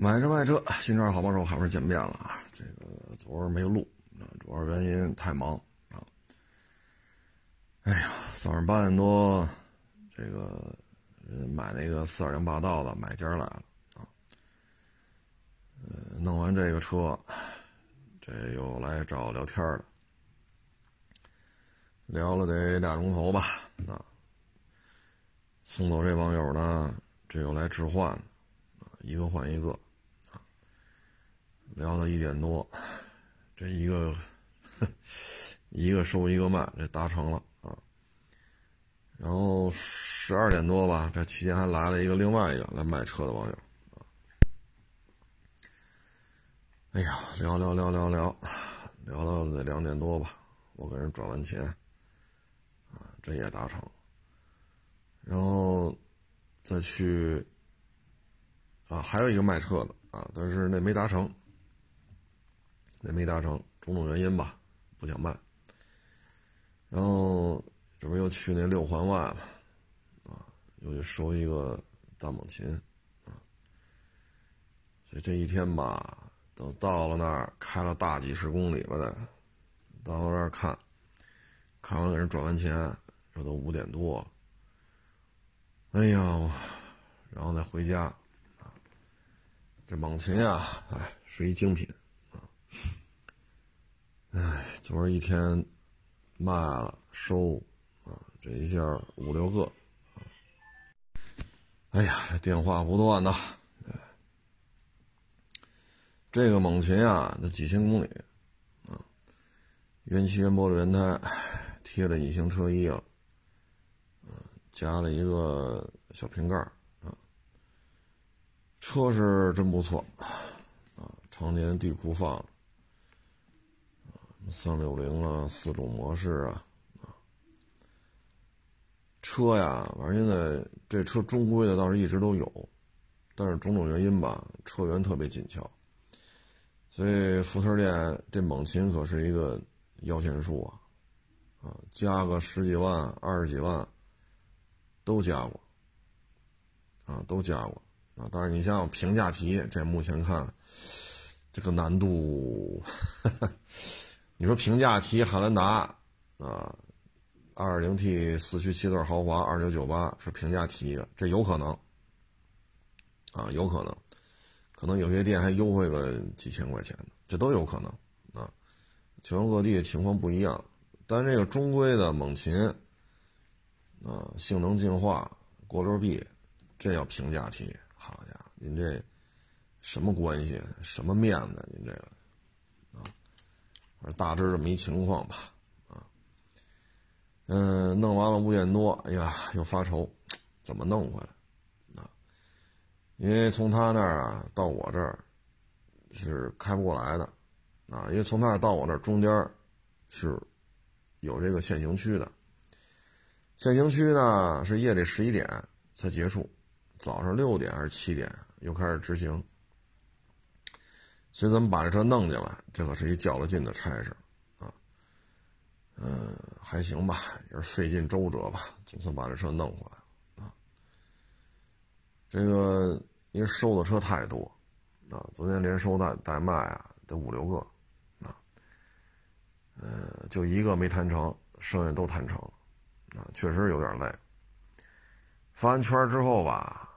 买车卖车，新车好帮手，还是见面了啊！这个昨儿没录，主要原因太忙啊。哎呀，早上八点多，这个买那个四二零霸道的买家来了啊。呃，弄完这个车，这又来找聊天了，聊了得俩钟头吧。啊，送走这网友呢，这又来置换啊，一个换一个。聊到一点多，这一个 一个收一个卖，这达成了啊。然后十二点多吧，这期间还来了一个另外一个来卖车的网友啊。哎呀，聊聊聊聊聊，聊到得两点多吧，我给人转完钱啊，这也达成。然后再去啊，还有一个卖车的啊，但是那没达成。那没达成，种种原因吧，不想卖。然后这不又去那六环外了，啊，又去收一个大猛禽，啊。所以这一天吧，等到了那儿，开了大几十公里了的，到那儿看，看完给人转完钱，这都五点多。哎呀，然后再回家，啊，这猛禽啊，哎，是一精品。哎，昨儿一天卖了收啊，这一下五六个！哎呀，这电话不断呐。这个猛禽啊，那几千公里啊，原漆原玻璃原胎，贴了隐形车衣了，加了一个小瓶盖啊，车是真不错啊，常年地库放。三六零啊，四种模式啊，啊，车呀，反正现在这车中规的倒是一直都有，但是种种原因吧，车源特别紧俏，所以福特店这猛禽可是一个摇钱树啊，啊，加个十几万、二十几万都加过，啊，都加过啊，但是你像平价题，这目前看这个难度。你说平价提汉兰达啊，2.0T 四驱七座豪华2998是平价提一个，这有可能啊，有可能，可能有些店还优惠个几千块钱的，这都有可能啊。全国各地情况不一样，但这个中规的猛禽啊，性能进化，国六 B，这要平价提，好家伙，您这什么关系，什么面子，您这个。大致这么一情况吧，啊，嗯，弄完了五点多，哎呀，又发愁，怎么弄回来？啊，因为从他那儿啊到我这儿是开不过来的，啊，因为从他那儿到我这儿中间是有这个限行区的，限行区呢是夜里十一点才结束，早上六点还是七点又开始执行。所以咱们把这车弄进来，这可是一较了劲的差事啊。嗯，还行吧，也是费尽周折吧，总算把这车弄回来了啊。这个因为收的车太多啊，昨天连收带带卖啊，得五六个啊。呃，就一个没谈成，剩下都谈成了啊，确实有点累。发完圈之后吧，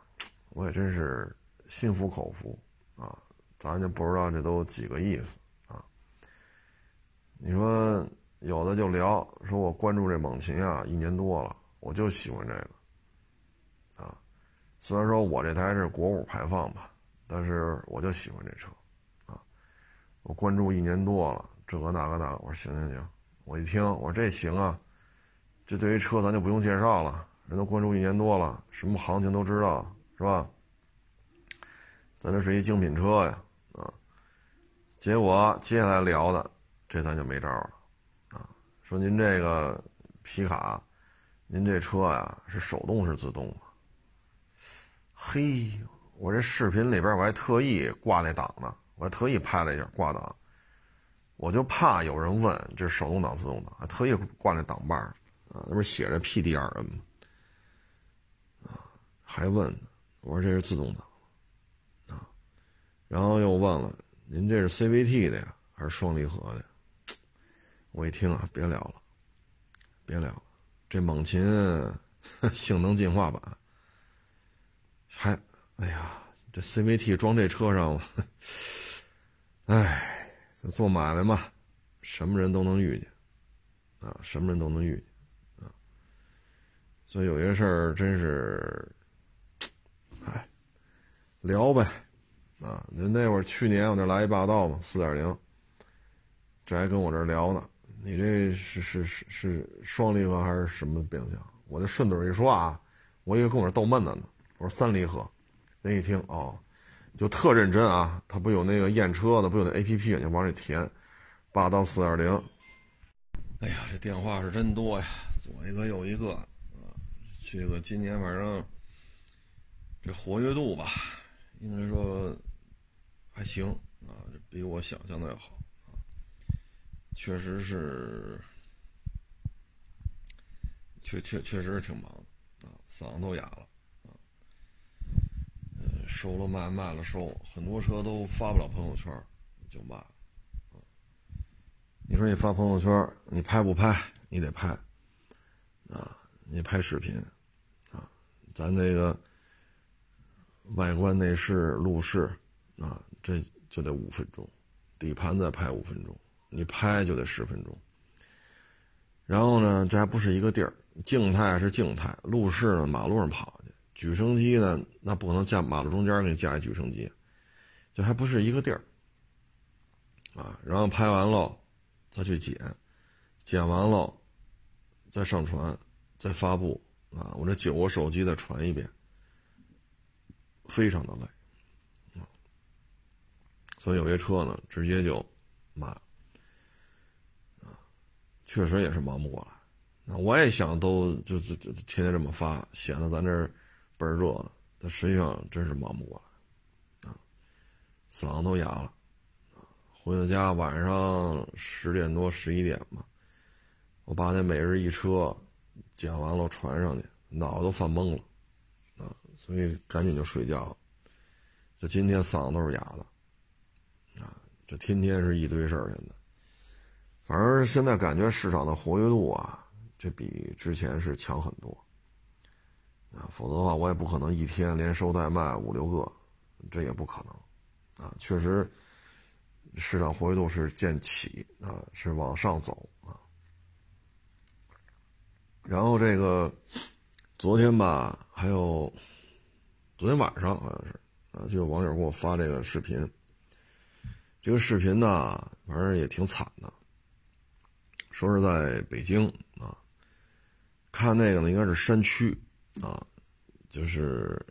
我也真是心服口服啊。咱就不知道这都几个意思啊？你说有的就聊说，我关注这猛禽啊一年多了，我就喜欢这个啊。虽然说我这台是国五排放吧，但是我就喜欢这车啊。我关注一年多了，这个那个那个，我说行行行，我一听我说这行啊，这对于车咱就不用介绍了，人都关注一年多了，什么行情都知道是吧？咱这是一精品车呀。结果接下来聊的，这咱就没招了，啊，说您这个皮卡，您这车呀是手动是自动啊？嘿，我这视频里边我还特意挂那档呢，我还特意拍了一下挂档，我就怕有人问这是手动挡自动挡，还特意挂那档把儿啊，那不是写着 PDRN 吗？啊，还问呢，我说这是自动挡。啊然后又问了：“您这是 CVT 的呀，还是双离合的？” 我一听啊，别聊了，别聊了，这猛禽 性能进化版，还，哎呀，这 CVT 装这车上，哎，做买卖嘛，什么人都能遇见，啊，什么人都能遇见，啊，所以有些事儿真是，哎，聊呗，啊，那那会儿去年我那来一霸道嘛，四点零，这还跟我这聊呢。你这是是是是双离合还是什么变速箱？我这顺嘴一说啊，我以为跟我这逗闷子呢。我说三离合，人一听哦，就特认真啊。他不有那个验车的，不有那 A P P，就往里填，霸道四点零。哎呀，这电话是真多呀，左一个右一个啊。这个今年反正这活跃度吧，应该说还行啊，比我想象的要好啊。确实是，确确确实是挺忙的啊，嗓子都哑了啊。嗯，收了卖，卖了收，很多车都发不了朋友圈，就卖啊。你说你发朋友圈，你拍不拍？你得拍啊，你拍视频啊，咱这个外观内饰、路试啊，这就得五分钟，底盘再拍五分钟。你拍就得十分钟，然后呢，这还不是一个地儿，静态是静态，路试呢，马路上跑去，举升机呢，那不可能架马路中间给你架一举升机，这还不是一个地儿，啊，然后拍完喽，再去剪，剪完喽，再上传，再发布，啊，我这九个手机再传一遍，非常的累，所以有些车呢，直接就骂。确实也是忙不过来，那我也想都就就就天天这么发，显得咱这倍儿热，但实际上真是忙不过来，啊，嗓子都哑了，回到家晚上十点多十一点吧，我把那每日一车讲完了传上去，脑子都犯懵了，啊，所以赶紧就睡觉了，这今天嗓子都是哑的，这天天是一堆事儿现在。反正现在感觉市场的活跃度啊，这比之前是强很多，啊，否则的话我也不可能一天连收带卖五六个，这也不可能，啊，确实市场活跃度是渐起啊，是往上走啊。然后这个昨天吧，还有昨天晚上好像是啊，就有网友给我发这个视频，这个视频呢，反正也挺惨的。说是在北京啊，看那个呢，应该是山区啊，就是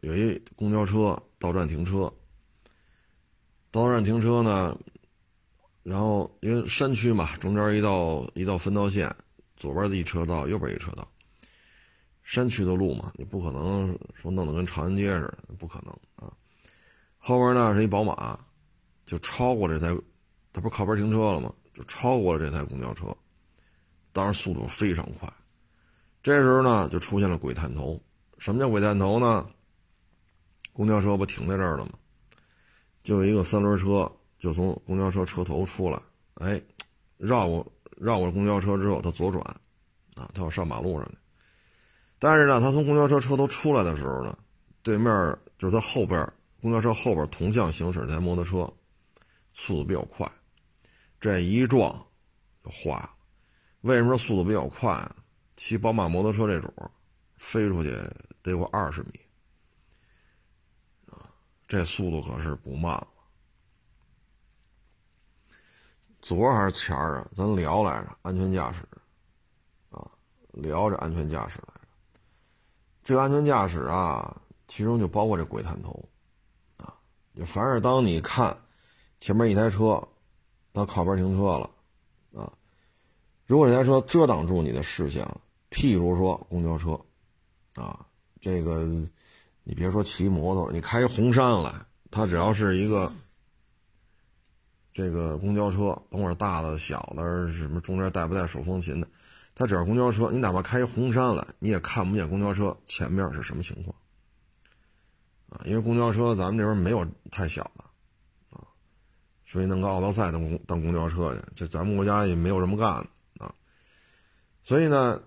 有一公交车到站停车，到站停车呢，然后因为山区嘛，中间一道一道分道线，左边的一车道，右边一车道，山区的路嘛，你不可能说弄得跟长安街似的，不可能啊。后边呢是一宝马，就超过这台，他不是靠边停车了吗？就超过了这台公交车，当时速度非常快。这时候呢，就出现了鬼探头。什么叫鬼探头呢？公交车不停在这儿了吗？就有一个三轮车，就从公交车车头出来，哎，绕过绕过公交车之后，他左转，啊，他要上马路上去。但是呢，他从公交车车头出来的时候呢，对面就是他后边公交车后边同向行驶那台摩托车，速度比较快。这一撞就坏了，为什么速度比较快？骑宝马摩托车这种，飞出去得有二十米啊，这速度可是不慢了。昨儿还是前儿啊？咱聊来着安全驾驶啊，聊着安全驾驶来着。这个安全驾驶啊，其中就包括这鬼探头啊，就凡是当你看前面一台车。到靠边停车了，啊，如果这台车遮挡住你的视线了，譬如说公交车，啊，这个你别说骑摩托，你开红山来，它只要是一个这个公交车，甭管大的小的，什么中间带不带手风琴的，它只要公交车，你哪怕开红山来，你也看不见公交车前面是什么情况，啊，因为公交车咱们这边没有太小的。所以弄个奥德赛当公当公交车去，这咱们国家也没有这么干的啊。所以呢，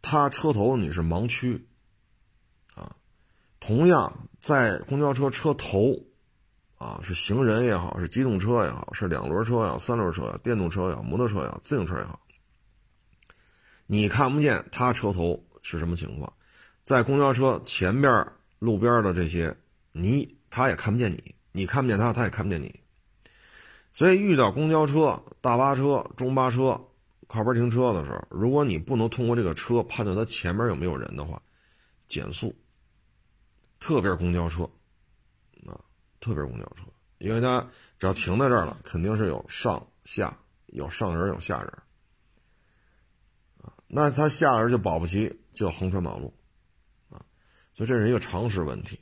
它车头你是盲区啊。同样，在公交车车头啊，是行人也好，是机动车也好，是两轮车也好，三轮车也好，电动车也好，摩托车也好，自行车也好，你看不见它车头是什么情况，在公交车前边路边的这些，你他也看不见你。你看不见他，他也看不见你，所以遇到公交车、大巴车、中巴车靠边停车的时候，如果你不能通过这个车判断它前面有没有人的话，减速。特别是公交车，啊，特别是公交车，因为它只要停在这儿了，肯定是有上下，有上人有下人，啊，那他下人就保不齐就横穿马路，啊，所以这是一个常识问题。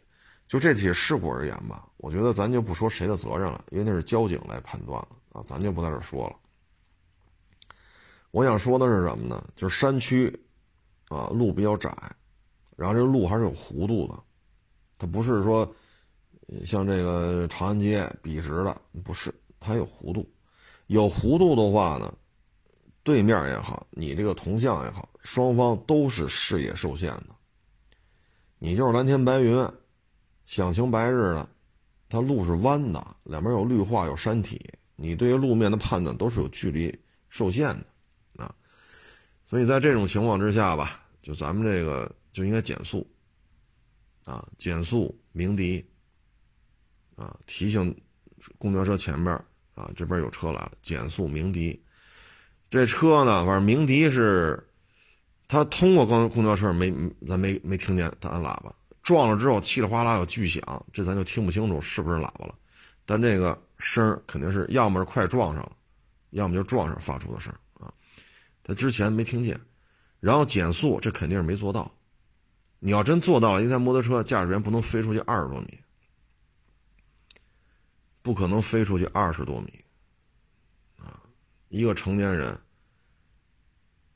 就这起事故而言吧，我觉得咱就不说谁的责任了，因为那是交警来判断了啊，咱就不在这说了。我想说的是什么呢？就是山区，啊，路比较窄，然后这个路还是有弧度的，它不是说像这个长安街笔直的，不是，它有弧度。有弧度的话呢，对面也好，你这个同向也好，双方都是视野受限的。你就是蓝天白云。响晴白日的，它路是弯的，两边有绿化有山体，你对于路面的判断都是有距离受限的啊。所以在这种情况之下吧，就咱们这个就应该减速啊，减速鸣笛啊，提醒公交车前面啊这边有车来了，减速鸣笛。这车呢，反正鸣笛是，他通过公公交车没咱没没听见他按喇叭。撞了之后，稀里哗啦有巨响，这咱就听不清楚是不是喇叭了。但这个声肯定是要么是快撞上了，要么就撞上发出的声啊。他之前没听见，然后减速，这肯定是没做到。你要真做到了，一台摩托车驾驶员不能飞出去二十多米，不可能飞出去二十多米啊。一个成年人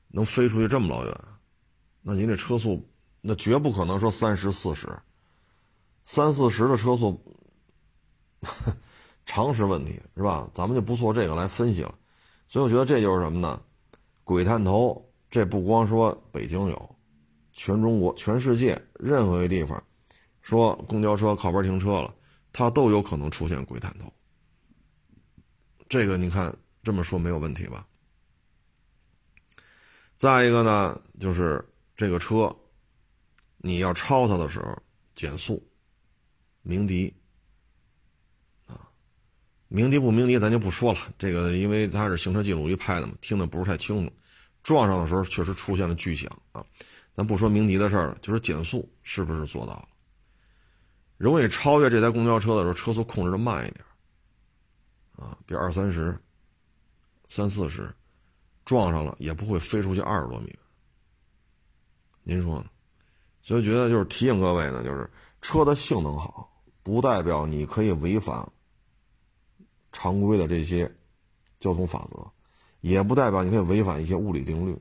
能飞出去这么老远，那您这车速？那绝不可能说三十四十，三四十的车速，常识问题是吧？咱们就不做这个来分析了。所以我觉得这就是什么呢？鬼探头，这不光说北京有，全中国、全世界任何一个地方，说公交车靠边停车了，它都有可能出现鬼探头。这个你看这么说没有问题吧？再一个呢，就是这个车。你要超他的时候，减速，鸣笛，啊，鸣笛不鸣笛咱就不说了。这个因为它是行车记录仪拍的嘛，听得不是太清楚。撞上的时候确实出现了巨响啊，咱不说鸣笛的事儿了，就是减速是不是做到了？容易超越这台公交车的时候，车速控制的慢一点，啊，比二三十、三四十，撞上了也不会飞出去二十多米。您说呢？所以觉得就是提醒各位呢，就是车的性能好，不代表你可以违反常规的这些交通法则，也不代表你可以违反一些物理定律。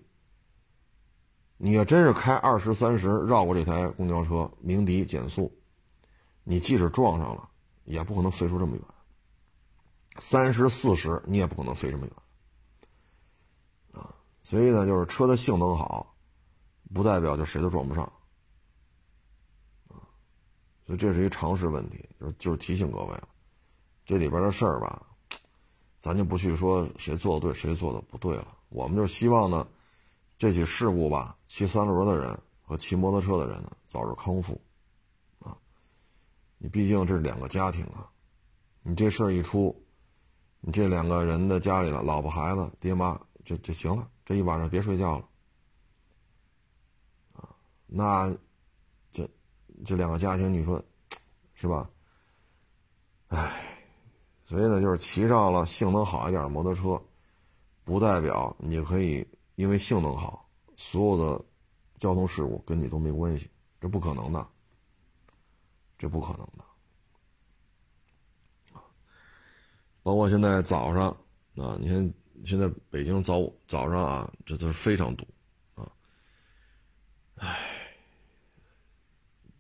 你要真是开二十三十绕过这台公交车鸣笛减速，你即使撞上了，也不可能飞出这么远。三十四十你也不可能飞这么远，啊，所以呢，就是车的性能好，不代表就谁都撞不上。所以这是一常识问题，就是就是提醒各位，这里边的事儿吧，咱就不去说谁做的对，谁做的不对了。我们就希望呢，这起事故吧，骑三轮的人和骑摩托车的人呢早日康复，啊，你毕竟这是两个家庭啊，你这事儿一出，你这两个人的家里的老婆孩子爹妈就就行了，这一晚上别睡觉了，啊，那。这两个家庭，你说是吧？唉，所以呢，就是骑上了性能好一点的摩托车，不代表你可以因为性能好，所有的交通事故跟你都没关系，这不可能的，这不可能的包括现在早上啊，你看现在北京早早上啊，这都是非常堵啊，唉。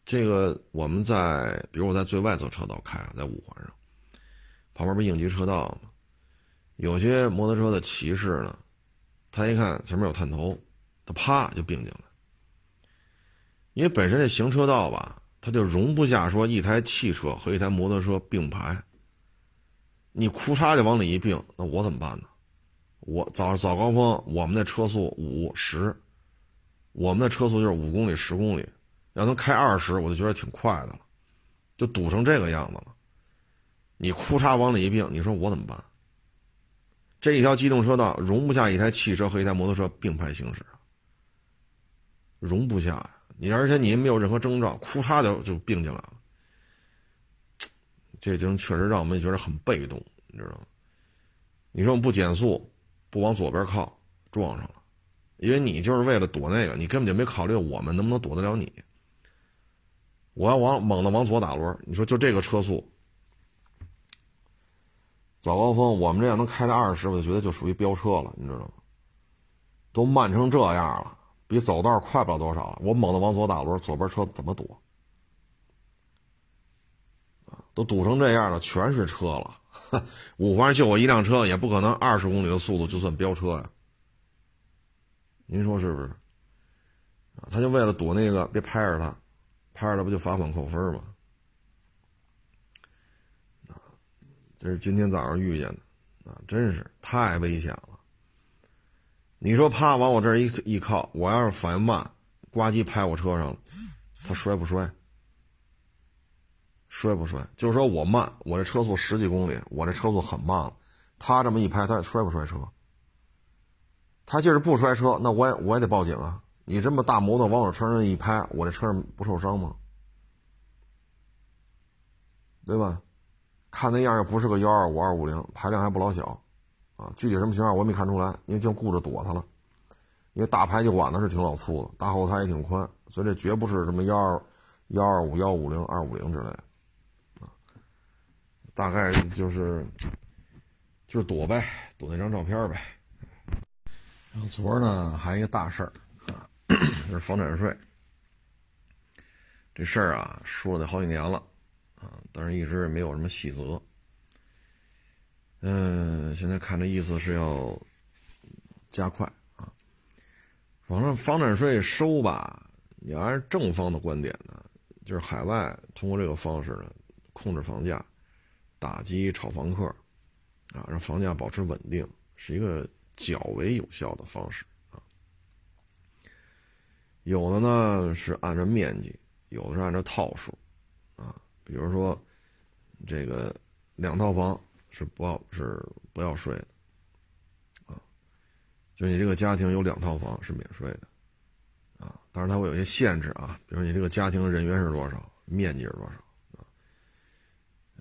这个我们在，比如我在最外侧车道开，在五环上，旁边不是应急车道吗？有些摩托车的骑士呢，他一看前面有探头，他啪就并进来。因为本身这行车道吧，它就容不下说一台汽车和一台摩托车并排。你哭嚓就往里一并，那我怎么办呢？我早早高峰，我们的车速五十，我们的车速就是五公里、十公里，要能开二十，我就觉得挺快的了，就堵成这个样子了。你哭嚓往里一并，你说我怎么办？这一条机动车道容不下一台汽车和一台摩托车并排行驶，容不下呀！你而且你没有任何征兆，哭嚓就就并进来了，这经确实让我们觉得很被动，你知道吗？你说我们不减速？不往左边靠，撞上了，因为你就是为了躲那个，你根本就没考虑我们能不能躲得了你。我要往猛的往左打轮，你说就这个车速，早高峰我们这样能开到二十，我就觉得就属于飙车了，你知道吗？都慢成这样了，比走道快不了多少了。我猛的往左打轮，左边车怎么躲？都堵成这样了，全是车了。五环就我一辆车，也不可能二十公里的速度就算飙车呀。您说是不是？他就为了躲那个，别拍着他，拍了不就罚款扣分吗？啊，这是今天早上遇见的，啊，真是太危险了。你说啪往我这儿一一靠，我要是反应慢，呱唧拍我车上了，他摔不摔？摔不摔？就是说我慢，我这车速十几公里，我这车速很慢了。他这么一拍，他摔不摔车？他就是不摔车，那我也我也得报警啊！你这么大摩托往我车上一拍，我这车上不受伤吗？对吧？看那样又不是个幺二五二五零，排量还不老小，啊，具体什么型号我没看出来，因为就顾着躲它了。因为大排气管子是挺老粗的，大后胎也挺宽，所以这绝不是什么幺二幺二五幺五零二五零之类的。啊大概就是，就是躲呗，躲那张照片呗。然后昨儿呢，还一个大事儿 这，是房产税。这事儿啊，说了得好几年了啊，但是一直也没有什么细则。嗯，现在看这意思是要加快啊。反正房产税收吧，你按正方的观点呢，就是海外通过这个方式呢，控制房价。打击炒房客，啊，让房价保持稳定，是一个较为有效的方式。有的呢是按照面积，有的是按照套数，啊，比如说这个两套房是不要是不要税的，啊，就你这个家庭有两套房是免税的，啊，当然它会有一些限制啊，比如你这个家庭人员是多少，面积是多少。啊，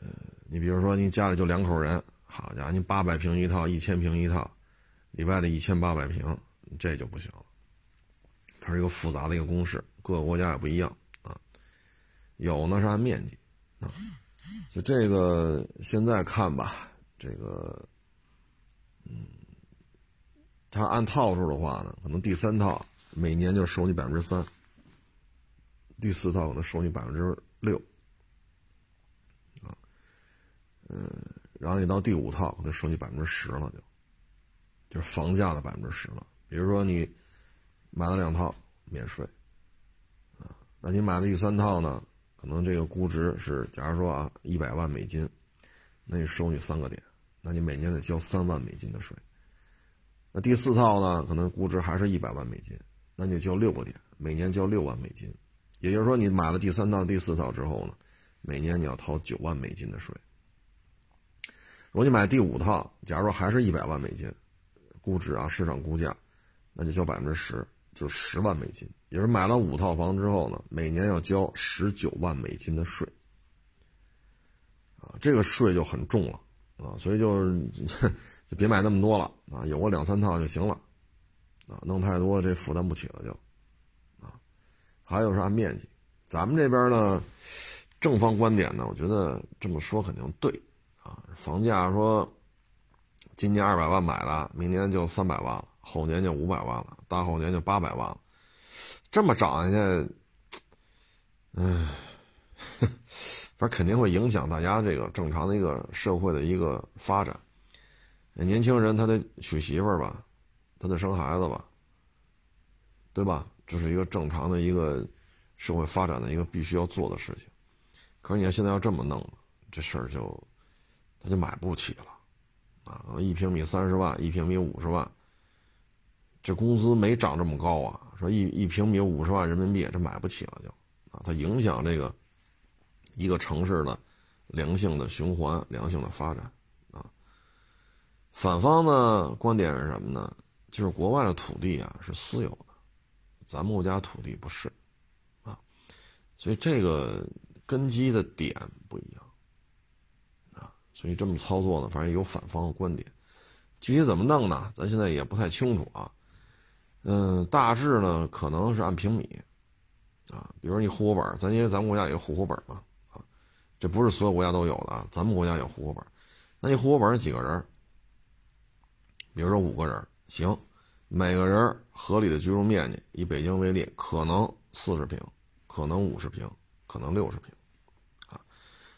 呃你比如说，你家里就两口人，好家伙，你八百平一套，一千平一套，里外的一千八百平，这就不行了。它是一个复杂的一个公式，各个国家也不一样啊。有呢是按面积啊，就这个现在看吧，这个，嗯，它按套数的话呢，可能第三套每年就收你百分之三，第四套可能收你百分之六。啊嗯，然后你到第五套，可能收你百分之十了，就，就是房价的百分之十了。比如说你买了两套免税，啊，那你买了第三套呢，可能这个估值是，假如说啊一百万美金，那你收你三个点，那你每年得交三万美金的税。那第四套呢，可能估值还是一百万美金，那就交六个点，每年交六万美金。也就是说，你买了第三套、第四套之后呢，每年你要掏九万美金的税。如果你买第五套，假如说还是一百万美金，估值啊，市场估价，那就交百分之十，就十万美金。也是买了五套房之后呢，每年要交十九万美金的税，啊，这个税就很重了啊，所以就是 就别买那么多了啊，有个两三套就行了，啊，弄太多这负担不起了就，啊，还有是按面积，咱们这边呢，正方观点呢，我觉得这么说肯定对。啊，房价说，今年二百万买了，明年就三百万了，后年就五百万了，大后年就八百万了，这么涨下去，唉，反正肯定会影响大家这个正常的一个社会的一个发展。年轻人他得娶媳妇儿吧，他得生孩子吧，对吧？这是一个正常的一个社会发展的一个必须要做的事情。可是你要现在要这么弄，这事儿就他就买不起了啊！一平米三十万，一平米五十万，这工资没涨这么高啊！说一一平米五十万人民币，这买不起了就啊！它影响这个一个城市的良性的循环、良性的发展。啊反方呢观点是什么呢？就是国外的土地啊是私有的，咱们国家土地不是，啊，所以这个根基的点不一样，啊，所以这么操作呢，反正有反方的观点，具体怎么弄呢？咱现在也不太清楚啊，嗯，大致呢可能是按平米，啊，比如你户口本，咱因为咱们国家有户口本嘛，啊，这不是所有国家都有的啊，咱们国家有户口本，那你户口本是几个人？比如说五个人行，每个人合理的居住面积，以北京为例，可能四十平，可能五十平，可能六十平，啊，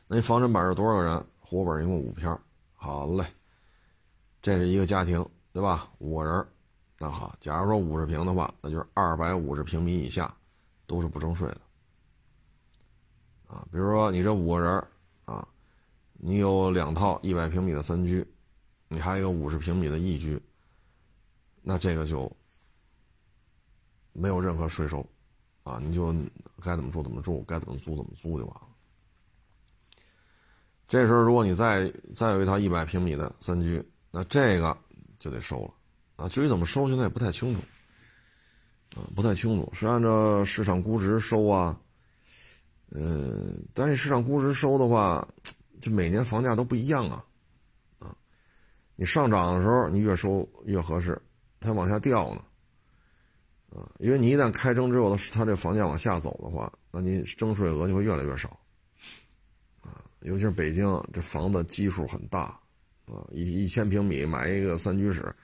那你房产本是多少个人？户口本一共五篇，好嘞，这是一个家庭，对吧？五个人，那好，假如说五十平的话，那就是二百五十平米以下都是不征税的，啊，比如说你这五个人，啊，你有两套一百平米的三居。你还有一个五十平米的一居，那这个就没有任何税收，啊，你就该怎么住怎么住，该怎么租怎么租就完了。这时候，如果你再再有一套一百平米的三居，那这个就得收了，啊，至于怎么收，现在也不太清楚，啊，不太清楚，是按照市场估值收啊，嗯，但是市场估值收的话，这每年房价都不一样啊。你上涨的时候，你越收越合适；它往下掉呢，啊，因为你一旦开征之后，它这房价往下走的话，那你征税额就会越来越少，啊，尤其是北京这房子基数很大，啊，一一千平米买一个三居室，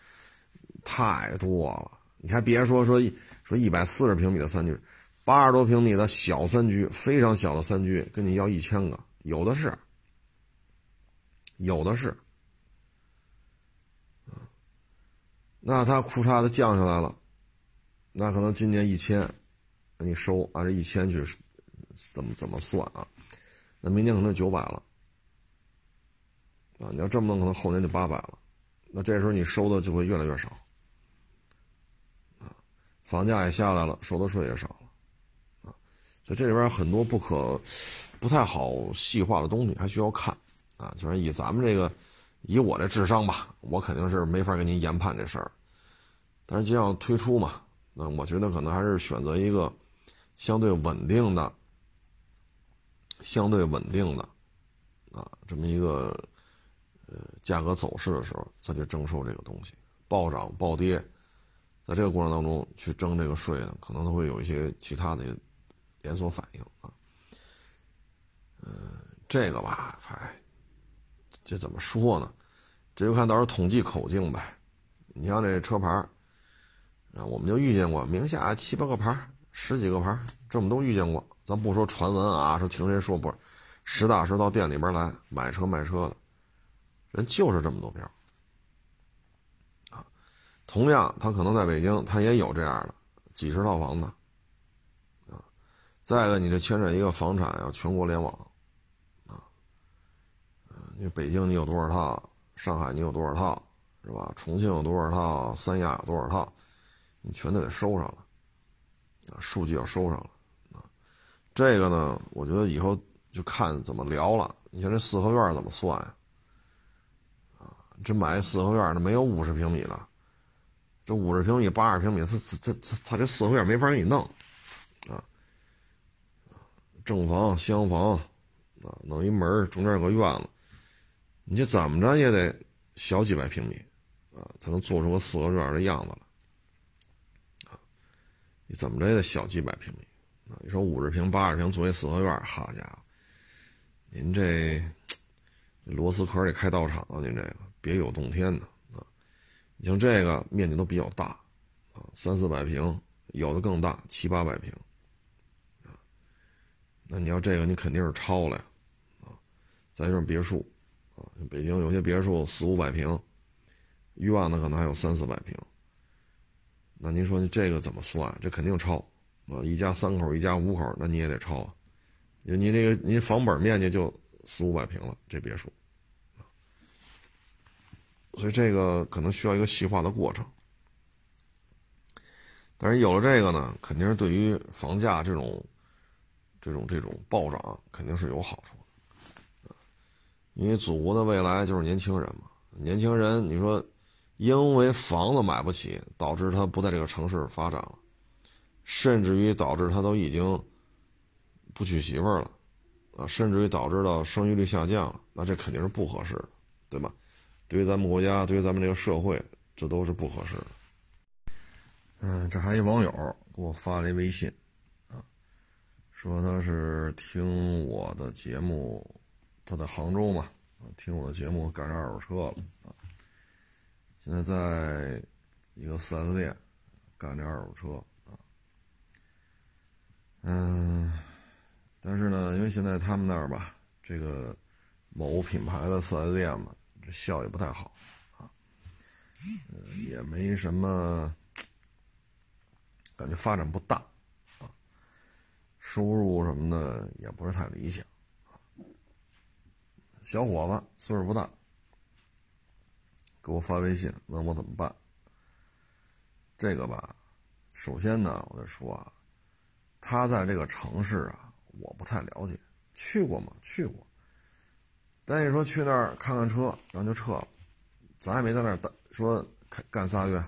太多了。你还别说说说一百四十平米的三居，八十多平米的小三居，非常小的三居，跟你要一千个，有的是，有的是。那他裤衩子降下来了，那可能今年一千，你收按这一千去，怎么怎么算啊？那明年可能九百了，啊，你要这么弄，可能后年就八百了，那这时候你收的就会越来越少，房价也下来了，收的税也少了，啊，所以这里边很多不可不太好细化的东西，还需要看，啊，就是以咱们这个。以我这智商吧，我肯定是没法给您研判这事儿。但是既然要推出嘛，那我觉得可能还是选择一个相对稳定的、相对稳定的啊这么一个呃价格走势的时候再去征收这个东西。暴涨暴跌，在这个过程当中去征这个税呢，可能它会有一些其他的连锁反应啊。嗯，这个吧，哎。这怎么说呢？这就看到时候统计口径呗。你像这车牌啊，我们就遇见过名下七八个牌十几个牌这我们都遇见过。咱不说传闻啊，说听谁说不，实打实到店里边来买车卖车的，人就是这么多票。同样，他可能在北京，他也有这样的几十套房子啊。再一个，你这牵扯一个房产要全国联网。因为北京你有多少套，上海你有多少套，是吧？重庆有多少套，三亚有多少套，你全都得收上了，啊，数据要收上了，啊，这个呢，我觉得以后就看怎么聊了。你像这四合院怎么算呀？啊，这买四合院的没有五十平米的，这五十平米、八十平米，他他他他这四合院没法给你弄，啊，正房、厢房，啊，弄一门中间有个院子。你这怎么着也得小几百平米，啊，才能做出个四合院的样子来，啊，你怎么着也得小几百平米，啊，你说五十平、八十平作为四合院，好家伙，您这 螺丝壳得开道场啊，您这个别有洞天的，你像这个面积都比较大，啊，三四百平，有的更大，七八百平，啊，那你要这个你肯定是超了呀，再就是别墅，啊，北京有些别墅四五百平，院子可能还有三四百平。那您说这个怎么算？这肯定超啊！一家三口，一家五口，那你也得超啊！因为您这个您房本面积就四五百平了，这别墅，所以这个可能需要一个细化的过程。但是有了这个呢，肯定是对于房价这种、这种、这种暴涨肯定是有好处的，因为祖国的未来就是年轻人嘛。年轻人，你说因为房子买不起，导致他不在这个城市发展了，甚至于导致他都已经不娶媳妇儿了，啊，甚至于导致到生育率下降了，那这肯定是不合适的，对吧？对于咱们国家，对于咱们这个社会，这都是不合适的。嗯，这还一网友给我发了一微信，啊，说他是听我的节目，他在杭州嘛，听我的节目赶上二手车了，啊，现在在一个 4S 店干这二手车，啊，嗯，但是呢，因为现在他们那儿吧，这个某品牌的 4S 店嘛，效益不太好，啊，呃，也没什么。感觉发展不大，啊，收入什么的也不是太理想，啊，小伙子岁数不大，给我发微信问我怎么办。这个吧，首先呢，我得说啊，他在这个城市啊，我不太了解，去过吗？去过，但你说去那儿看看车，然后就撤了，咱也没在那儿待，说干干仨月。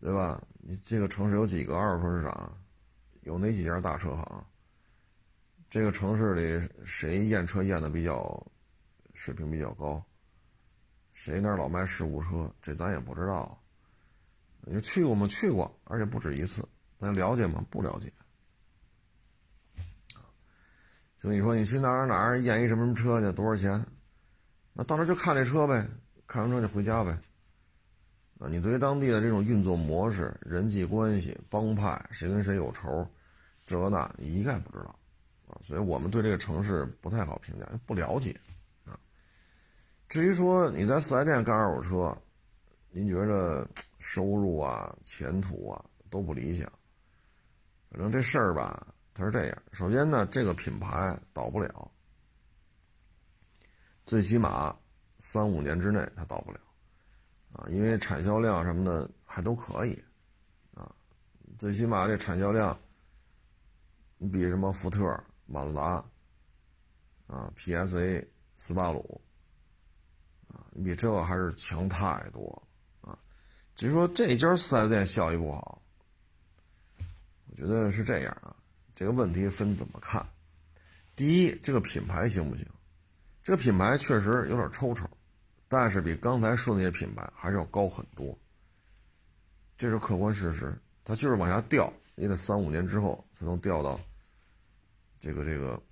对吧？你这个城市有几个二手车市场？有哪几家大车行？这个城市里谁验车验的比较水平比较高？谁那儿老卖事故车？这咱也不知道。你去过吗？去过，而且不止一次。咱了解吗？不了解。就你说你去哪儿哪儿验一什么什么车去？多少钱？那到那就看这车呗，看完车就回家呗。啊，你对于当地的这种运作模式、人际关系、帮派，谁跟谁有仇，这那你一概不知道，啊，所以我们对这个城市不太好评价，不了解，啊。至于说你在四 S 店干二手车，您觉着收入啊、前途啊都不理想。反正这事儿吧，它是这样：首先呢，这个品牌倒不了，最起码三五年之内它倒不了。啊，因为产销量什么的还都可以，啊，最起码这产销量，你比什么福特、马自达，啊，PSA、斯巴鲁，啊，你比这个还是强太多，啊，只是说这家四 S 店效益不好，我觉得是这样啊，这个问题分怎么看？第一，这个品牌行不行？这个品牌确实有点抽抽。但是比刚才说那些品牌还是要高很多，这是客观事实。它就是往下掉，也得三五年之后才能掉到这个这个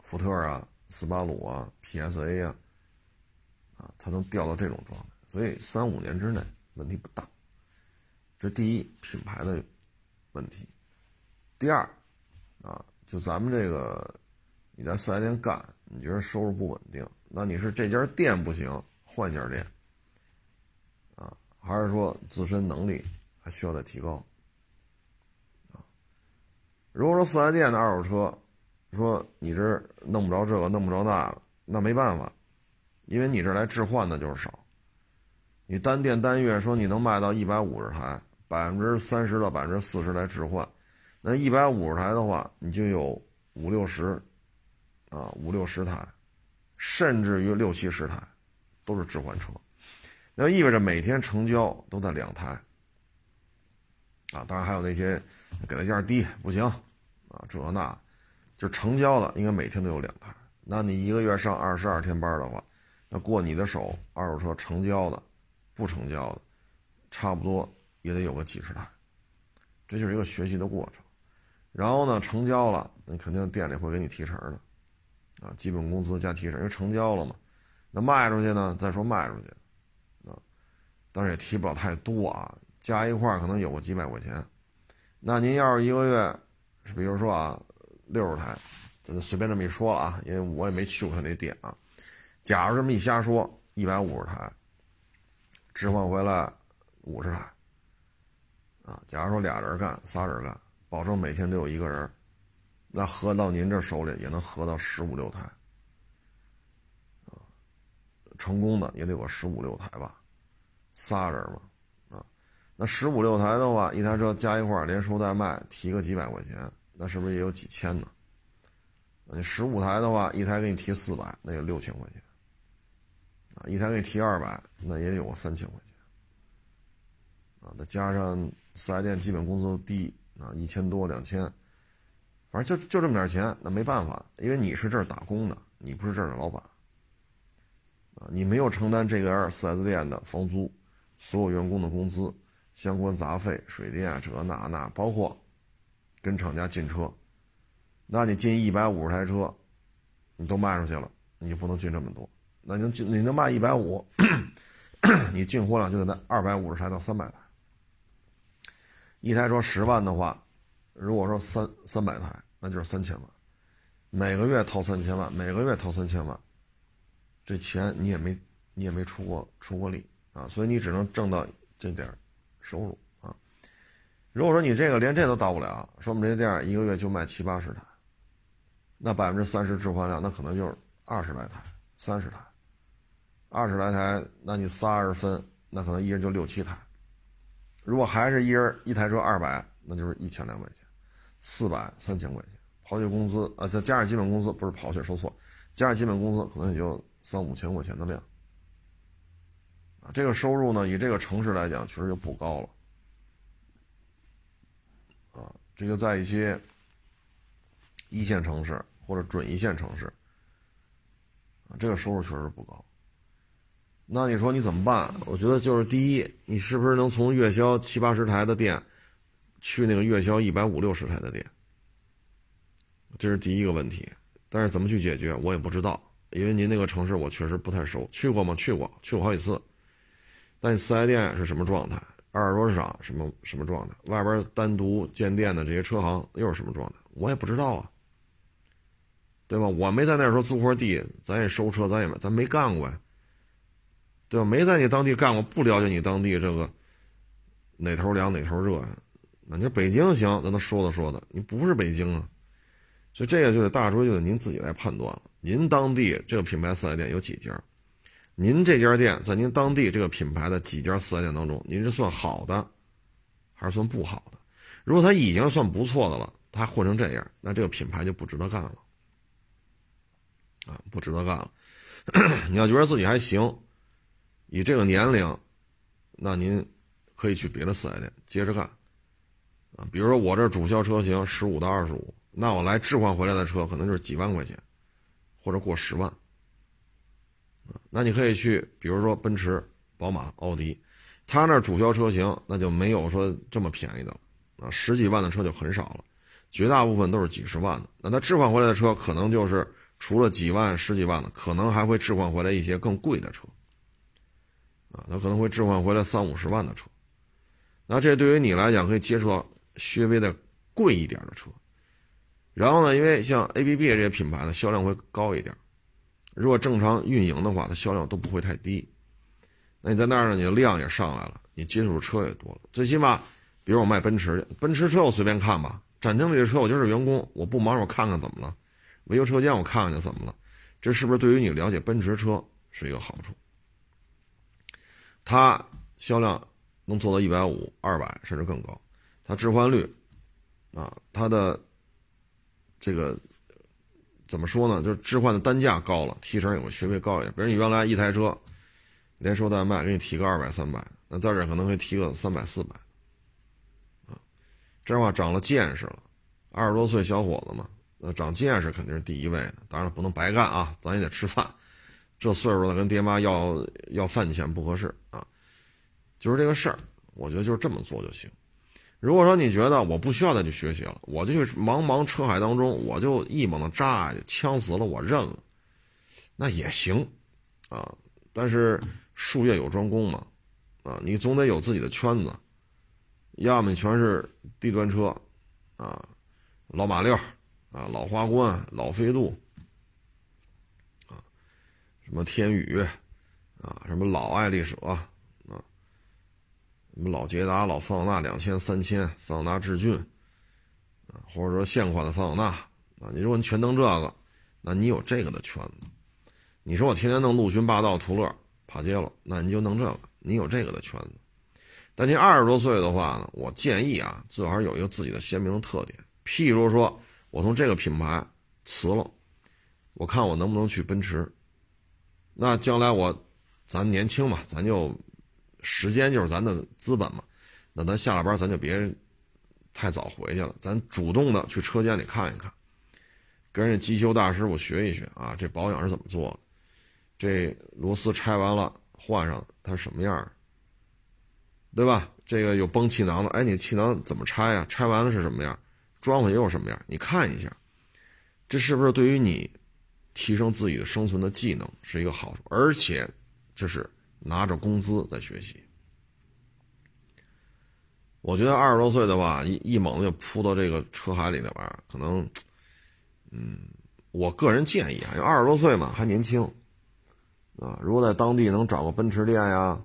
福特啊、斯巴鲁啊、PSA 啊，啊，才能掉到这种状态。所以三五年之内问题不大。这第一品牌的问题。第二啊，就咱们这个你在四 S 店干，你觉得收入不稳定？那你是这家店不行，换家店，啊，还是说自身能力还需要再提高？啊，如果说四 S 店的二手车，说你这弄不着这个，弄不着那个，那没办法，因为你这来置换的就是少，你单店单月说你能卖到一百五十台，百分之三十到百分之四十来置换，那一百五十台的话，你就有五六十，啊，五六十台。甚至于六七十台，都是置换车，那意味着每天成交都在两台，啊，当然还有那些给的价低不行，啊，这那，就成交的应该每天都有两台。那你一个月上二十二天班的话，那过你的手二手车成交的，不成交的，差不多也得有个几十台，这就是一个学习的过程。然后呢，成交了，那肯定店里会给你提成的。啊，基本工资加提成，因为成交了嘛。那卖出去呢？再说卖出去，啊，当然也提不了太多啊，加一块可能有个几百块钱。那您要是一个月，比如说啊，六十台，咱随便这么一说了啊，因为我也没去过他那店啊。假如这么一瞎说，一百五十台置换回来五十台啊，假如说俩人干、仨人干，保证每天都有一个人，那合到您这手里也能合到十五六台啊，成功的也得有十五六台吧，仨人嘛。啊那十五六台的话，一台车加一块连收带卖，提个几百块钱，那是不是也有几千呢？你十五台的话，一台给你提四百，那有六千块钱。啊，一台给你提二百，那也有个三千块钱。啊，再加上四 S 店基本工资都低，啊，一千多两千，反正就就这么点钱，那没办法，因为你是这儿打工的，你不是这儿的老板。啊，你没有承担这个四 S 店的房租，所有员工的工资。相关杂费、水电这那那，包括跟厂家进车，那你进一百五十台车，你都卖出去了，你就不能进这么多。那能进，你能卖一百五，你进货量就得在二百五十台到三百台。一台车十万的话，如果说三三百台，那就是三千万，每个月掏三千万，每个月掏三千万，这钱你也没你也没出过出过力啊，所以你只能挣到这点。收入啊，如果说你这个连这都到不了，说明这个店一个月就卖七八十台，那百分之三十置换量，那可能就是二十来台、三十台，二十来台，那你仨人分，那可能一人就六七台。如果还是一人一台车二百，那就是一千两百钱，四百三千块钱，刨去工资啊，再加上基本工资，不是刨去说错，加上基本工资可能也就三五千块钱的量。这个收入呢，以这个城市来讲，确实就不高了，啊，这个在一些一线城市或者准一线城市，啊，这个收入确实不高。那你说你怎么办？我觉得就是第一，你是不是能从月销七八十台的店，去那个月销一百五六十台的店？这是第一个问题。但是怎么去解决，我也不知道，因为您那个城市我确实不太熟。去过吗？去过，去过好几次。那你四 S 店是什么状态？二手市场什么什么状态？外边单独建店的这些车行又是什么状态？我也不知道啊，对吧？我没在那时候租块地，咱也收车，咱也，咱没干过呀，对吧？没在你当地干过，不了解你当地这个哪头凉哪头热呀？那你说北京行，咱能说的说的，你不是北京啊，所以这个就得大致就得您自己来判断了。您当地这个品牌四 S 店有几家？您这家店在您当地这个品牌的几家四 S 店当中，您是算好的，还是算不好的？如果它已经算不错的了，它混成这样，那这个品牌就不值得干了，啊，不值得干了。你要觉得自己还行，以这个年龄，那您可以去别的四 S 店接着干，啊，比如说我这主销车型十五到二十五，那我来置换回来的车可能就是几万块钱，或者过十万。那你可以去，比如说奔驰、宝马、奥迪，他那主销车型那就没有说这么便宜的了啊，十几万的车就很少了，绝大部分都是几十万的。那他置换回来的车，可能就是除了几万、十几万的，可能还会置换回来一些更贵的车啊，他可能会置换回来三五十万的车。那这对于你来讲，可以接触到稍微的贵一点的车。然后呢，因为像 ABB 这些品牌呢，销量会高一点。如果正常运营的话，它销量都不会太低。那你在那儿呢，你的量也上来了，你接触的车也多了。最起码，比如我卖奔驰，奔驰车我随便看吧，展厅里的车我就是员工，我不忙我看看怎么了，维修车间我看看就怎么了，这是不是对于你了解奔驰车是一个好处？它销量能做到一百五、二百甚至更高，它置换率，啊，它的这个。怎么说呢？就是置换的单价高了，提成也会学费高一点。比如你原来一台车，连收带卖给你提个二百三百，那在这可能会提个三百四百，啊，这话长了见识了。二十多岁小伙子嘛，那长见识肯定是第一位的。当然不能白干啊，咱也得吃饭。这岁数了跟爹妈要要饭钱不合适，就是这个事儿。我觉得就是这么做就行。如果说你觉得我不需要再去学习了，我就去茫茫车海当中，我就一猛子扎下去，呛死了我认了，那也行，啊，但是术业有专攻嘛，啊，你总得有自己的圈子，要么全是低端车，啊，老马六，啊，老花冠、老飞度，啊，什么天宇，啊，什么老爱丽舍，什么老捷达、老桑塔纳两千、三千、桑塔纳致俊，啊，或者说现款的桑塔纳，啊，你如果你全弄这个，那你有这个的圈子。你说我天天弄陆巡、霸道、途乐、帕杰罗，那你就弄这个，你有这个的圈子。但您二十多岁的话呢，我建议啊，最好是有一个自己的鲜明的特点。譬如说，我从这个品牌辞了，我看我能不能去奔驰。那将来我，咱年轻嘛，咱就时间就是咱的资本嘛。那咱下了班，咱就别太早回去了，咱主动的去车间里看一看，跟人家机修大师傅学一学啊，这保养是怎么做的。这螺丝拆完了换上，它什么样对吧？这个有崩气囊的，哎，你气囊怎么拆呀？拆完了是什么样？装回又什么样？你看一下，这是不是对于你提升自己的生存的技能是一个好处？而且这是拿着工资在学习。我觉得二十多岁的话，一一猛子就扑到这个车海里边，可能，嗯，我个人建议啊，因为二十多岁嘛，还年轻。啊，如果在当地能找个奔驰店呀，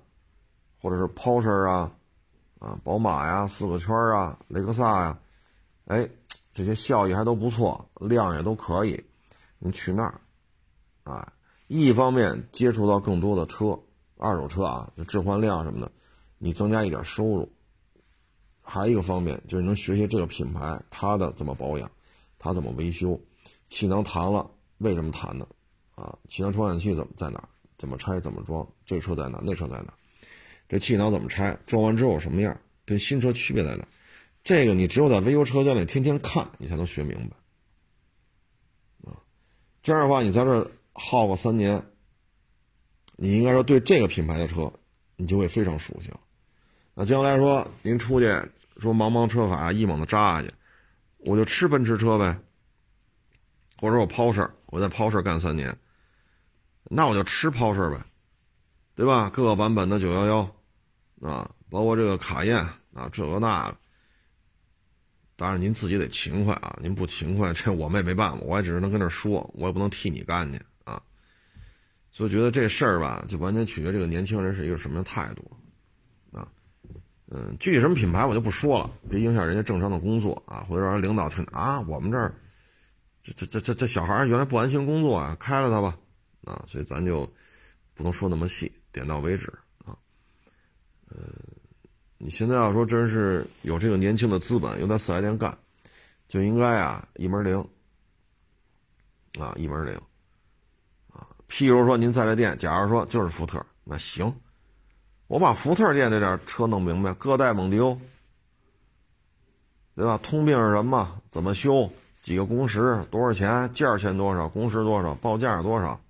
或者是 Porsche 啊，啊，宝马呀，四个圈啊，雷克萨呀，哎，这些效益还都不错，量也都可以，你去那儿，啊，一方面接触到更多的车，二手车啊，置换量什么的，你增加一点收入；还一个方面就是能学习这个品牌，它的怎么保养，它怎么维修，气囊弹了为什么弹呢？啊，气囊传感器怎么在哪？怎么拆？怎么装？这车在哪？那车在哪？这气囊怎么拆？装完之后什么样？跟新车区别在哪？这个你只有在维修车间里天天看，你才能学明白。啊，这样的话，你在这耗个三年，你应该说对这个品牌的车，你就会非常熟悉了。那将来说您出去说茫茫车海一猛子扎下去，我就吃奔驰车呗，或者我抛事我在抛事干三年。那我就吃抛事呗，对吧？各个版本的九幺幺，啊，包括这个卡宴啊，这个那个。当然您自己得勤快啊，您不勤快，这我们也没办法，我也只能跟这说，我也不能替你干去。所以觉得这事儿吧，就完全取决这个年轻人是一个什么态度啊。嗯，具体什么品牌我就不说了，别影响人家正常的工作啊，或者让领导听啊，我们这儿这这这这这小孩原来不安心工作啊，开了他吧。啊，所以咱就不能说那么细，点到为止啊。呃，你现在要说真是有这个年轻的资本，有在四 S 店干，就应该啊一门灵啊一门灵。譬如说您在这店，假如说就是福特，那行，我把福特店这点车弄明白，各代蒙迪欧，对吧？通病是什么？怎么修？几个工时？多少钱？件钱多少？工时多少？报价多少？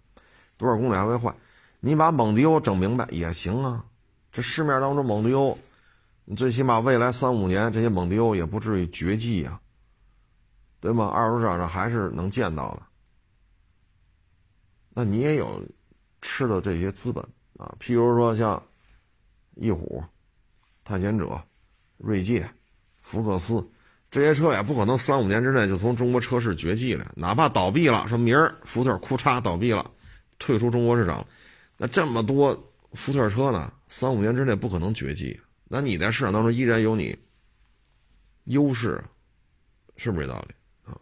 多少公里还会坏？你把蒙迪欧整明白也行啊。这市面当中蒙迪欧，你最起码未来三五年这些蒙迪欧也不至于绝迹啊，对吗？二手市场上还是能见到的。那你也有吃的这些资本啊，譬如说像翼虎、探险者、锐界、福克斯这些车，也不可能三五年之内就从中国车市绝迹了。哪怕倒闭了，说明儿福特库嚓倒闭了。退出中国市场，那这么多福特车呢？三五年之内不可能绝迹。那你在市场当中依然有你优势，是不是这道理啊？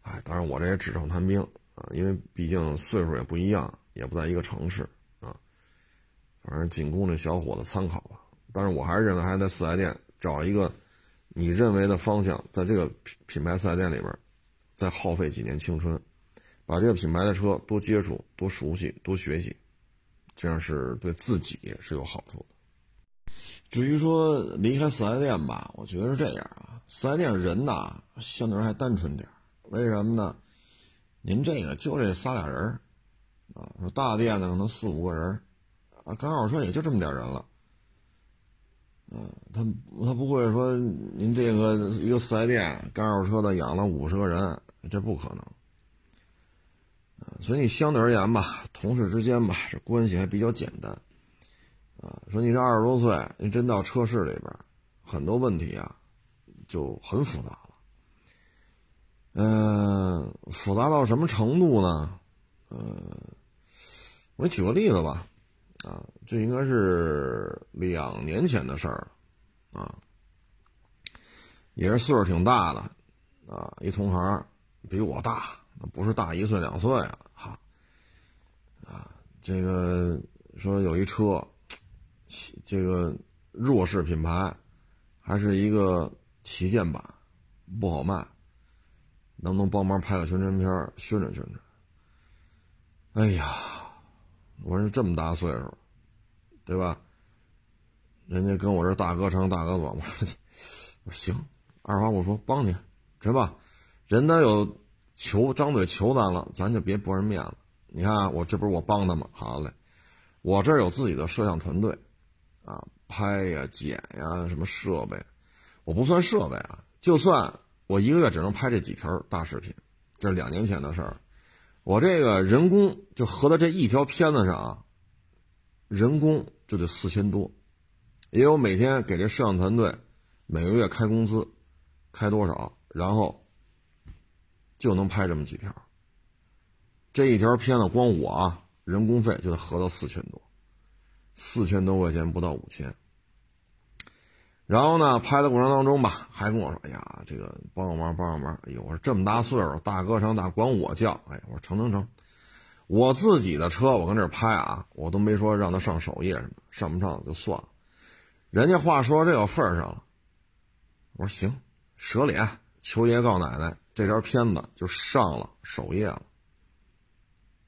哎，当然我这也纸上谈兵因为毕竟岁数也不一样，也不在一个城市啊。反正仅供这小伙子参考吧。但是我还是认为，还是在四 S 店找一个你认为的方向，在这个品品牌四 S 店里边，再耗费几年青春。把这个品牌的车多接触、多熟悉、多学习，这样是对自己是有好处的。至于说离开四 S 店吧，我觉得是这样啊，四 S 店人呐相对人还单纯点为什么呢？您这个就这仨俩人啊，说大店的可能四五个人啊，刚好说也就这么点人了。嗯，他他不会说您这个一个四 S 店干二手车的养了五十个人，这不可能。所以你相对而言吧，同事之间吧，这关系还比较简单，啊，说你这二十多岁，你真到车市里边，很多问题啊，就很复杂嗯，复杂到什么程度呢？呃，我给你举个例子吧，啊，这应该是两年前的事儿，啊，也是岁数挺大的，啊，一同行比我大，那不是大一岁两岁啊，哈，啊，这个说有一车，这个弱势品牌，还是一个旗舰版，不好卖。能不能帮忙拍个宣传片宣传宣传？哎呀，我说这么大岁数，对吧？人家跟我这大哥长大哥短，我 说我说行，二话不说帮你，是吧？人家有求张嘴求咱了，咱就别驳人面子。你看我这不是我帮他吗？好嘞，我这儿有自己的摄像团队，啊，拍呀剪呀什么设备，我不算设备啊，就算。我一个月只能拍这几条大视频，这是两年前的事儿。我这个人工就合到这一条片子上啊，人工就得四千多，也有每天给这摄像团队每个月开工资，开多少，然后就能拍这么几条。这一条片子光我啊，人工费就得合到四千多，四千多块钱不到五千。然后呢，拍的过程当中吧，还跟我说：“哎呀，这个帮个忙，帮个忙。”哎呦，我说这么大岁数，大哥长大管我叫。哎，我说成成成，我自己的车，我跟这拍啊，我都没说让他上首页什么，上不上就算了。人家话说这个份儿上了，我说行，舍脸，求爷告奶奶，这条片子就上了首页了。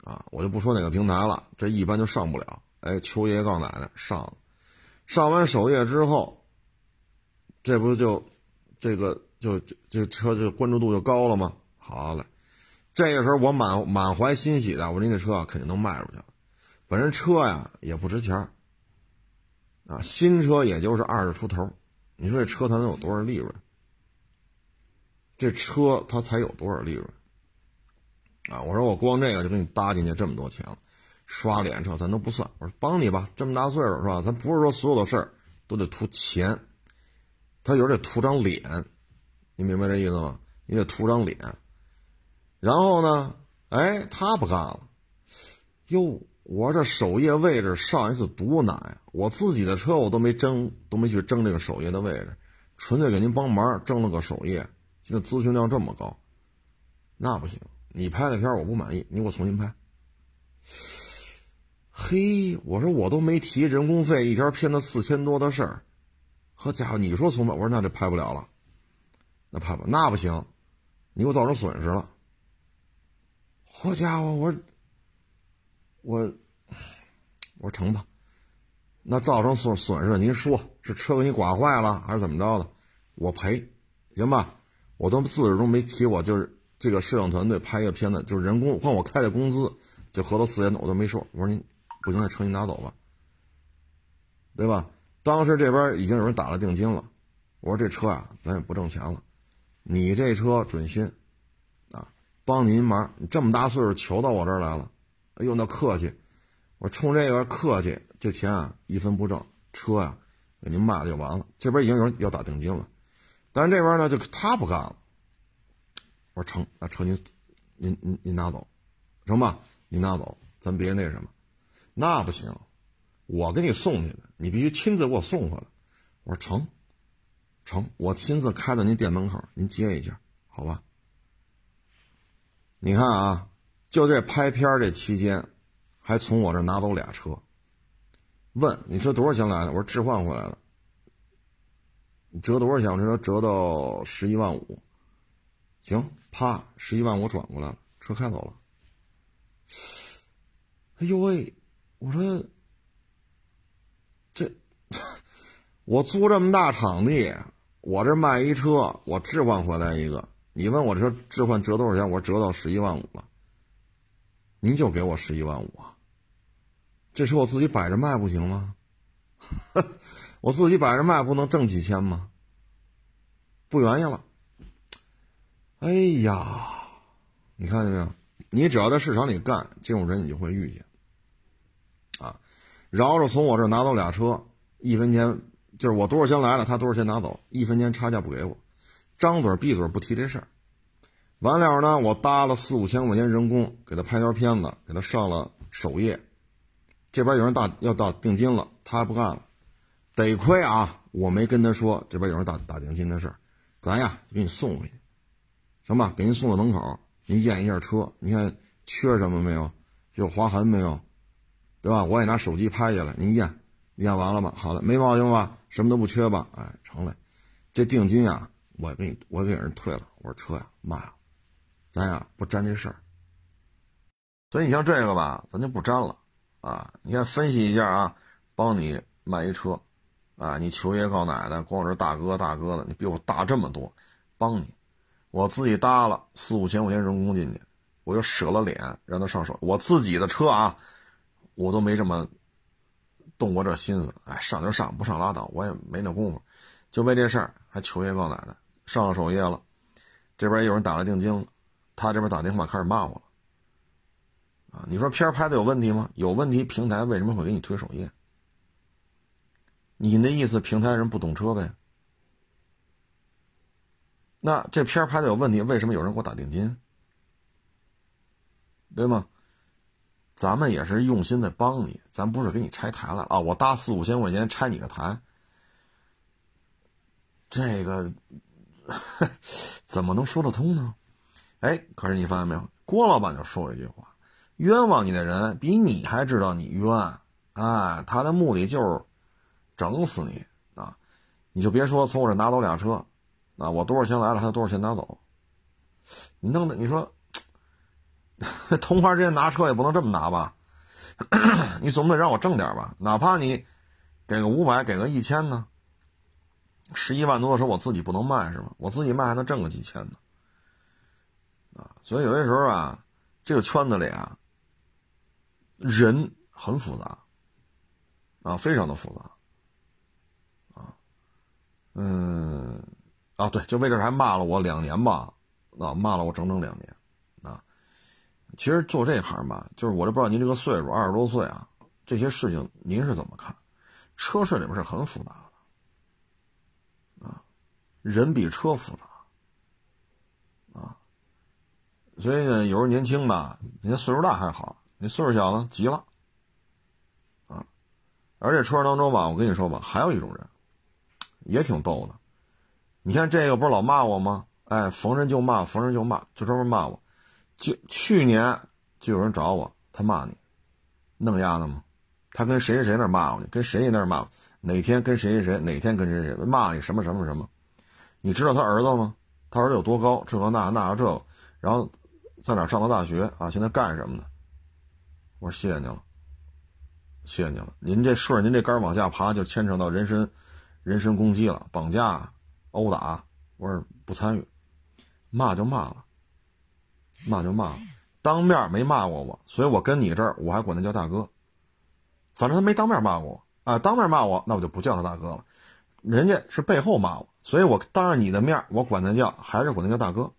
啊，我就不说哪个平台了，这一般就上不了。哎，求爷爷告奶奶上，上完首页之后。这不就，这个就这车就关注度就高了吗？好嘞，这个时候我满满怀欣喜的，我说您这车啊肯定能卖出去了。本身车呀也不值钱啊，新车也就是二十出头，你说这车它能有多少利润？这车它才有多少利润？啊，我说我光这个就给你搭进去这么多钱了，刷脸车咱都不算，我说帮你吧，这么大岁数是吧？咱不是说所有的事儿都得图钱。他有点图张脸，你明白这意思吗？你得图张脸，然后呢？哎，他不干了。哟，我这首页位置上一次多难呀！我自己的车我都没争，都没去争这个首页的位置，纯粹给您帮忙争了个首页。现在咨询量这么高，那不行！你拍的片我不满意，你给我重新拍。嘿，我说我都没提人工费，一条片子四千多的事儿。好家伙，你说松吧，我说那就拍不了了，那拍吧那不行，你给我造成损失了。好家伙，我说我我说成吧，那造成损损失，您说是车给你刮坏了还是怎么着的，我赔，行吧？我都自始终没提，我就是这个摄影团队拍一个片子，就是人工光我开的工资就合到四千多，我都没说。我说您不行，那车你拿走吧，对吧？当时这边已经有人打了定金了，我说这车啊，咱也不挣钱了，你这车准新，啊，帮您忙，你这么大岁数求到我这儿来了，哎呦那客气，我冲这个客气，这钱啊一分不挣，车呀给您卖了就完了。这边已经有人要打定金了，但是这边呢就他不干了，我说成，那车您您您您拿走，成吧？您拿走，咱别那什么，那不行。我给你送去的，你必须亲自给我送回来。我说成，成，我亲自开到您店门口，您接一下，好吧？你看啊，就这拍片这期间，还从我这拿走俩车。问你说多少钱来的？我说置换回来的。折多少钱？我这说折到十一万五。行，啪，十一万五转过来了，车开走了。哎呦喂，我说。我租这么大场地，我这卖一车，我置换回来一个。你问我这置换折多少钱？我折到十一万五了。您就给我十一万五啊？这车我自己摆着卖不行吗？我自己摆着卖不能挣几千吗？不愿意了。哎呀，你看见没有？你只要在市场里干，这种人你就会遇见啊。饶着从我这拿走俩车，一分钱就是我多少钱来了，他多少钱拿走，一分钱差价不给我，张嘴闭嘴不提这事儿。完了呢，我搭了四五千块钱人工给他拍条片子，给他上了首页。这边有人打要打定金了，他还不干了，得亏啊，我没跟他说这边有人打打定金的事儿，咱呀给你送回去，行吧？给您送到门口，您验一下车，你看缺什么没有？有划痕没有？对吧？我也拿手机拍下来，您验，验完了吧？好了，没毛病吧？什么都不缺吧？哎，成了。这定金呀，我给你，我给人退了。我说车呀，卖了。咱呀不沾这事儿，所以你像这个吧，咱就不沾了啊！你看分析一下啊，帮你卖一车，啊，你求爷告奶奶，光是大哥大哥的，你比我大这么多，帮你，我自己搭了四五千块钱人工进去，我就舍了脸让他上手。我自己的车啊，我都没这么动过这心思，哎，上就上，不上拉倒，我也没那功夫，就为这事儿还求爷告奶奶，上了首页了，这边有人打了定金了。他这边打电话开始骂我了，啊，你说片拍的有问题吗？有问题，平台为什么会给你推首页？你那意思，平台人不懂车呗？那这片拍的有问题，为什么有人给我打定金？对吗？咱们也是用心的帮你，咱不是给你拆台了啊！我搭四五千块钱拆你的台，这个 怎么能说得通呢？哎，可是你发现没有，郭老板就说一句话：“冤枉你的人比你还知道你冤。”哎，他的目的就是整死你啊！你就别说从我这拿走俩车，啊，我多少钱来了，他多少钱拿走。你弄的，你说 同行之间拿车也不能这么拿吧？你总得让我挣点吧？哪怕你给个五百，给个一千呢？十一万多的车我自己不能卖是吗？我自己卖还能挣个几千呢？啊，所以有些时候啊，这个圈子里啊，人很复杂，啊，非常的复杂，啊，嗯，啊，对，就为这还骂了我两年吧，啊，骂了我整整两年，其实做这行吧，就是我都不知道您这个岁数，二十多岁啊，这些事情您是怎么看？车市里面是很复杂的，啊，人比车复杂。啊所以呢，有时候年轻的，你岁数大还好，你岁数小呢，急了，啊！而且车上当中吧，我跟你说吧，还有一种人，也挺逗的。你看这个不是老骂我吗？哎，逢人就骂，逢人就骂，就专门骂我。就去年就有人找我，他骂你，弄丫的吗？他跟谁谁谁那骂我去，跟谁谁那骂，哪天跟谁谁谁，哪天跟谁谁骂你什么什么什么？你知道他儿子吗？他儿子有多高？这个那那个这个，然后。在哪上的大学啊？现在干什么呢？我说谢谢您了，谢谢您了。您这顺着您这杆往下爬，就牵扯到人身、人身攻击了，绑架、殴打。我说不参与，骂就骂了，骂就骂，当面没骂过我，所以我跟你这儿我还管他叫大哥。反正他没当面骂过我啊，当面骂我那我就不叫他大哥了。人家是背后骂我，所以我当着你的面我管他叫还是管他叫大哥，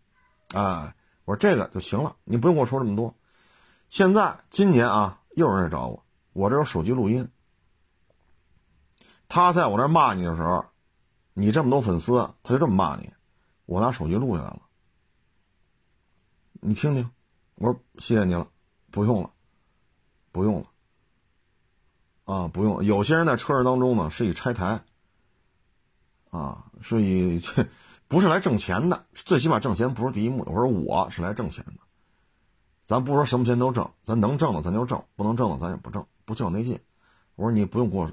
啊。我说这个就行了，你不用跟我说这么多。现在今年啊，又有人找我，我这有手机录音。他在我那骂你的时候，你这么多粉丝，他就这么骂你，我拿手机录下来了。你听听，我说谢谢你了，不用了，不用了，啊，不用。有些人在车市当中呢，是以拆台，啊，是以。不是来挣钱的，最起码挣钱不是第一目的。我说我是来挣钱的，咱不说什么钱都挣，咱能挣的咱就挣，不能挣的咱也不挣，不较那劲。我说你不用给我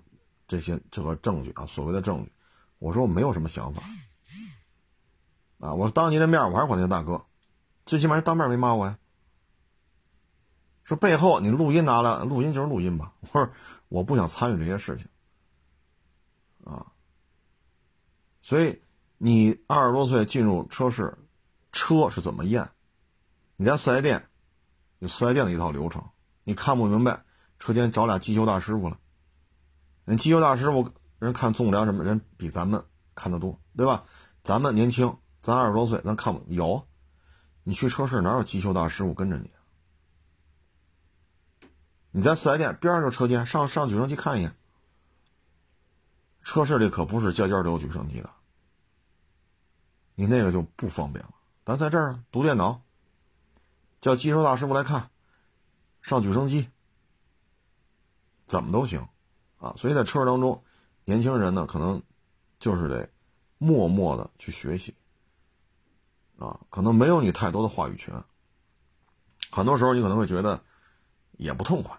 这些这个证据啊，所谓的证据。我说我没有什么想法，啊，我当您的面我还是管您大哥，最起码当面没骂我呀。说背后你录音拿来，录音就是录音吧。我说我不想参与这些事情，啊，所以。你二十多岁进入车市，车是怎么验？你在四 S 店有四 S 店的一套流程，你看不明白，车间找俩机修大师傅了。人机修大师傅人看纵梁什么人比咱们看得多，对吧？咱们年轻，咱二十多岁，咱看不有。你去车市哪有机修大师傅跟着你？你在四 S 店边上就车间，上上举升机看一眼。车市里可不是家家都有举升机的。你那个就不方便了咱在这儿读电脑，叫机修大师傅来看，上举升机，怎么都行，啊，所以在车市当中，年轻人呢可能就是得默默的去学习，啊，可能没有你太多的话语权，很多时候你可能会觉得也不痛快，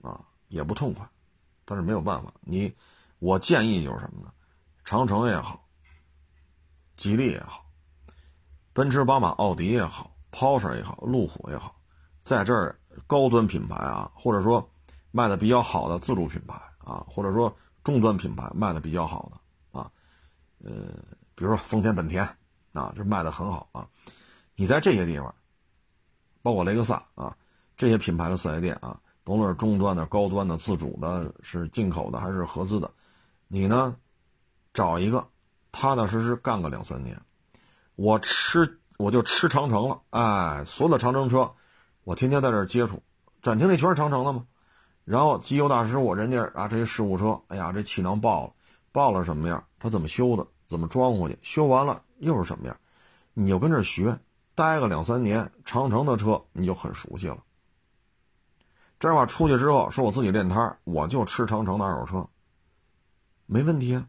啊，也不痛快，但是没有办法，你，我建议就是什么呢？长城也好，吉利也好。奔驰、宝马、奥迪也好，Porsche 也好，路虎也好，在这儿高端品牌啊，或者说卖的比较好的自主品牌啊，或者说中端品牌卖的比较好的啊，呃，比如说丰田、本田啊，这卖的很好啊。你在这些地方，包括雷克萨啊，这些品牌的四 S 店啊，甭论是中端的、高端的、自主的，是进口的还是合资的，你呢，找一个踏踏实实干个两三年。我吃我就吃长城了，哎，所有的长城车，我天天在这接触，展厅里全是长城的嘛。然后机油大师我人家啊，这些事故车，哎呀，这气囊爆了，爆了什么样？他怎么修的？怎么装回去？修完了又是什么样？你就跟这学，待个两三年，长城的车你就很熟悉了。这样话出去之后，说我自己练摊我就吃长城的二手车，没问题啊。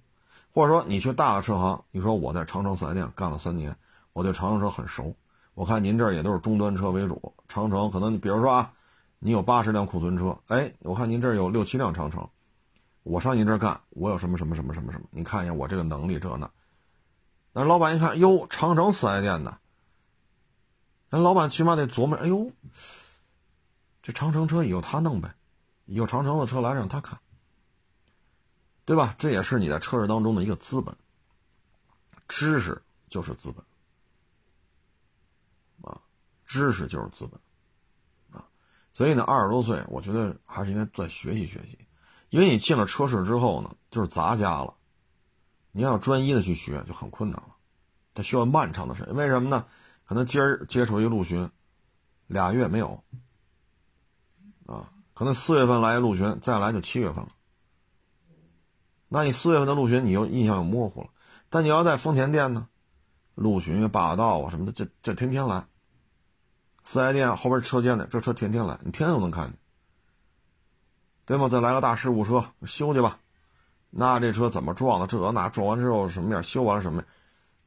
或者说你去大的车行，你说我在长城四 S 店干了三年，我对长城车很熟。我看您这儿也都是中端车为主，长城可能比如说啊，你有八十辆库存车，哎，我看您这儿有六七辆长城，我上您这儿干，我有什么什么什么什么什么？你看一下我这个能力这那？那老板一看，哟，长城四 S 店的，那老板起码得琢磨，哎呦，这长城车以后他弄呗，以后长城的车来让他看。对吧？这也是你在车市当中的一个资本。知识就是资本，啊，知识就是资本，啊，所以呢，二十多岁，我觉得还是应该再学习学习，因为你进了车市之后呢，就是杂家了，你要专一的去学就很困难了，它需要漫长的时间。为什么呢？可能今儿接触一陆巡，俩月没有，啊，可能四月份来一陆巡，再来就七月份了。那你四月份的陆巡，你又印象又模糊了。但你要在丰田店呢，陆巡、霸道啊什么的，这这天天来。四 S 店后边车间的这车天天来，你天天都能看见，对吗？再来个大事故车修去吧，那这车怎么撞的？这那撞完之后什么样？修完了什么样？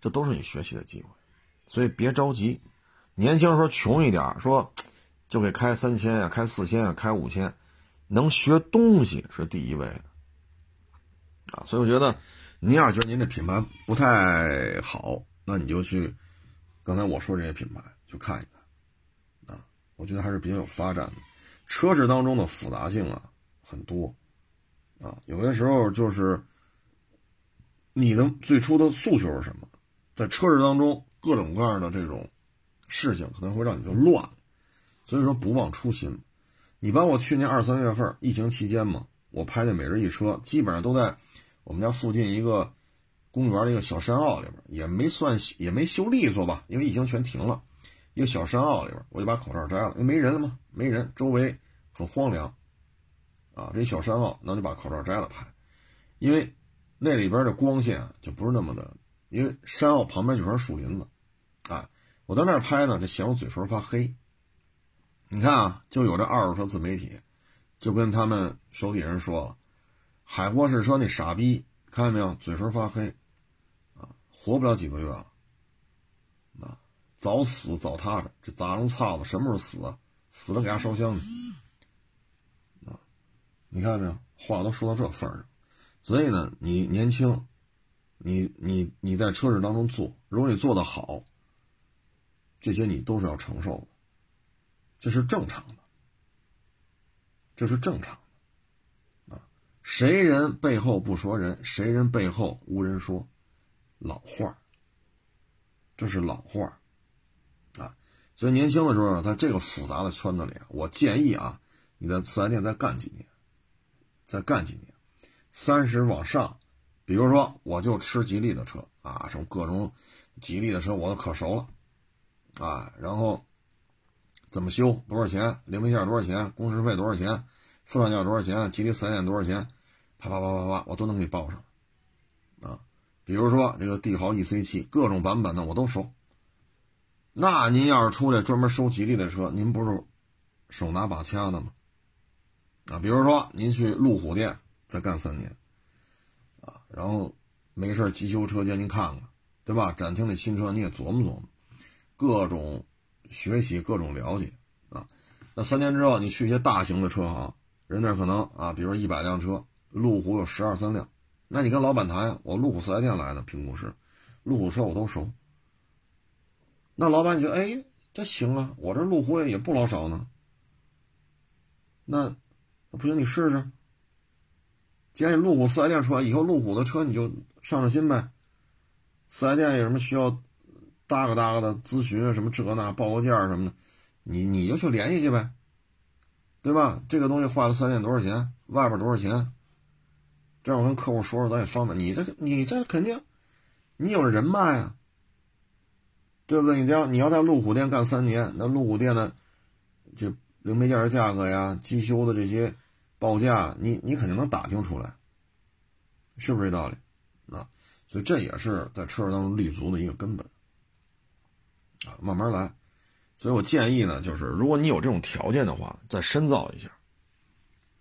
这都是你学习的机会。所以别着急，年轻时候穷一点，说就给开三千呀，开四千呀，开五千，能学东西是第一位的。啊，所以我觉得，您要是觉得您这品牌不太好，那你就去刚才我说这些品牌去看一看。啊，我觉得还是比较有发展的。车市当中的复杂性啊很多，啊，有些时候就是你的最初的诉求是什么，在车市当中各种各样的这种事情可能会让你就乱，所以说不忘初心。你包括去年二三月份疫情期间嘛，我拍的每日一车基本上都在。我们家附近一个公园的一个小山坳里边，也没算也没修利索吧，因为疫情全停了。一个小山坳里边，我就把口罩摘了，因为没人了嘛，没人，周围很荒凉啊。这小山坳，那就把口罩摘了拍，因为那里边的光线就不是那么的，因为山坳旁边就是树林子啊。我在那儿拍呢，就嫌我嘴唇发黑。你看啊，就有这二手车自媒体，就跟他们手底人说了。海沃士车那傻逼，看见没有？嘴唇发黑，啊，活不了几个月了，啊，早死早踏实。这杂种操的？什么时候死啊？死了给他烧香去，你看见没有？话都说到这份上，所以呢，你年轻，你你你在车市当中做，如果你做的好，这些你都是要承受的，这是正常的，这是正常的，啊。谁人背后不说人，谁人背后无人说，老话这是老话啊。所以年轻的时候，在这个复杂的圈子里，我建议啊，你在四 S 店再干几年，再干几年，三十往上，比如说我就吃吉利的车啊，什么各种吉利的车我都可熟了啊，然后怎么修，多少钱，零配件多少钱，工时费多少钱。副厂价多少钱？吉利四 S 店多少钱？啪啪啪啪啪，我都能给你报上，啊，比如说这个帝豪 E C 七各种版本的我都熟，那您要是出来专门收吉利的车，您不是手拿把掐的吗？啊，比如说您去路虎店再干三年，啊，然后没事机修车间您看看，对吧？展厅里新车你也琢磨琢磨，各种学习，各种了解啊。那三年之后你去一些大型的车行，人那可能啊，比如一百辆车，路虎有十二三辆，那你跟老板谈，我路虎四 S 店来的评估师，路虎车我都熟。那老板你觉得哎，这行啊，我这路虎也不老少呢。那不行，你试试。既然你路虎四 S 店出来，以后路虎的车你就上上心呗。四 S 店有什么需要搭个搭个的咨询啊，什么这那报个价什么的，你你就去联系去呗，对吧？这个东西坏了四 S 店多少钱？外边多少钱？这样我跟客户说说，咱也方便。你这你这肯定，你有人脉啊。对不对？你这样你要在路虎店干三年，那路虎店呢，就零配件的价格呀、机修的这些报价，你你肯定能打听出来，是不是这道理？啊，所以这也是在车市当中立足的一个根本啊，慢慢来。所以我建议呢，就是如果你有这种条件的话，再深造一下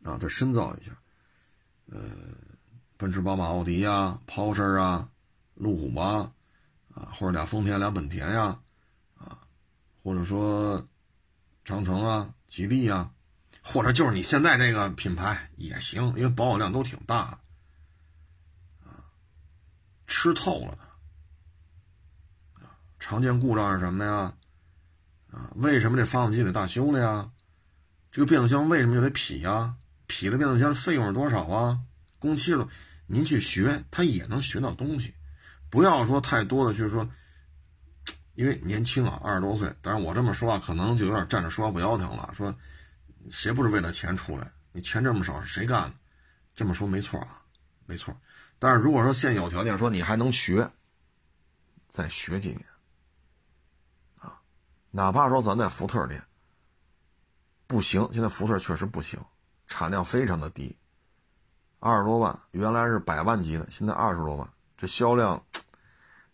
啊，再深造一下，呃，奔驰、宝马、奥迪呀、抛车啊、路虎吧。啊，或者俩丰田俩本田呀，啊，或者说长城啊、吉利呀，或者就是你现在这个品牌也行，因为保有量都挺大的，啊，吃透了的，啊，常见故障是什么呀？啊，为什么这发动机得大修了呀？这个变速箱为什么就得劈呀？劈的变速箱费用是多少啊？工期了，您去学，他也能学到东西。不要说太多的，就是说，因为年轻啊，二十多岁。但是我这么说话，可能就有点站着说话不腰疼了。说谁不是为了钱出来？你钱这么少，谁干的？这么说没错啊，没错。但是如果说现有条件，说你还能学，再学几年啊，哪怕说咱在福特店不行，现在福特确实不行，产量非常的低，二十多万，原来是百万级的，现在二十多万。这销量，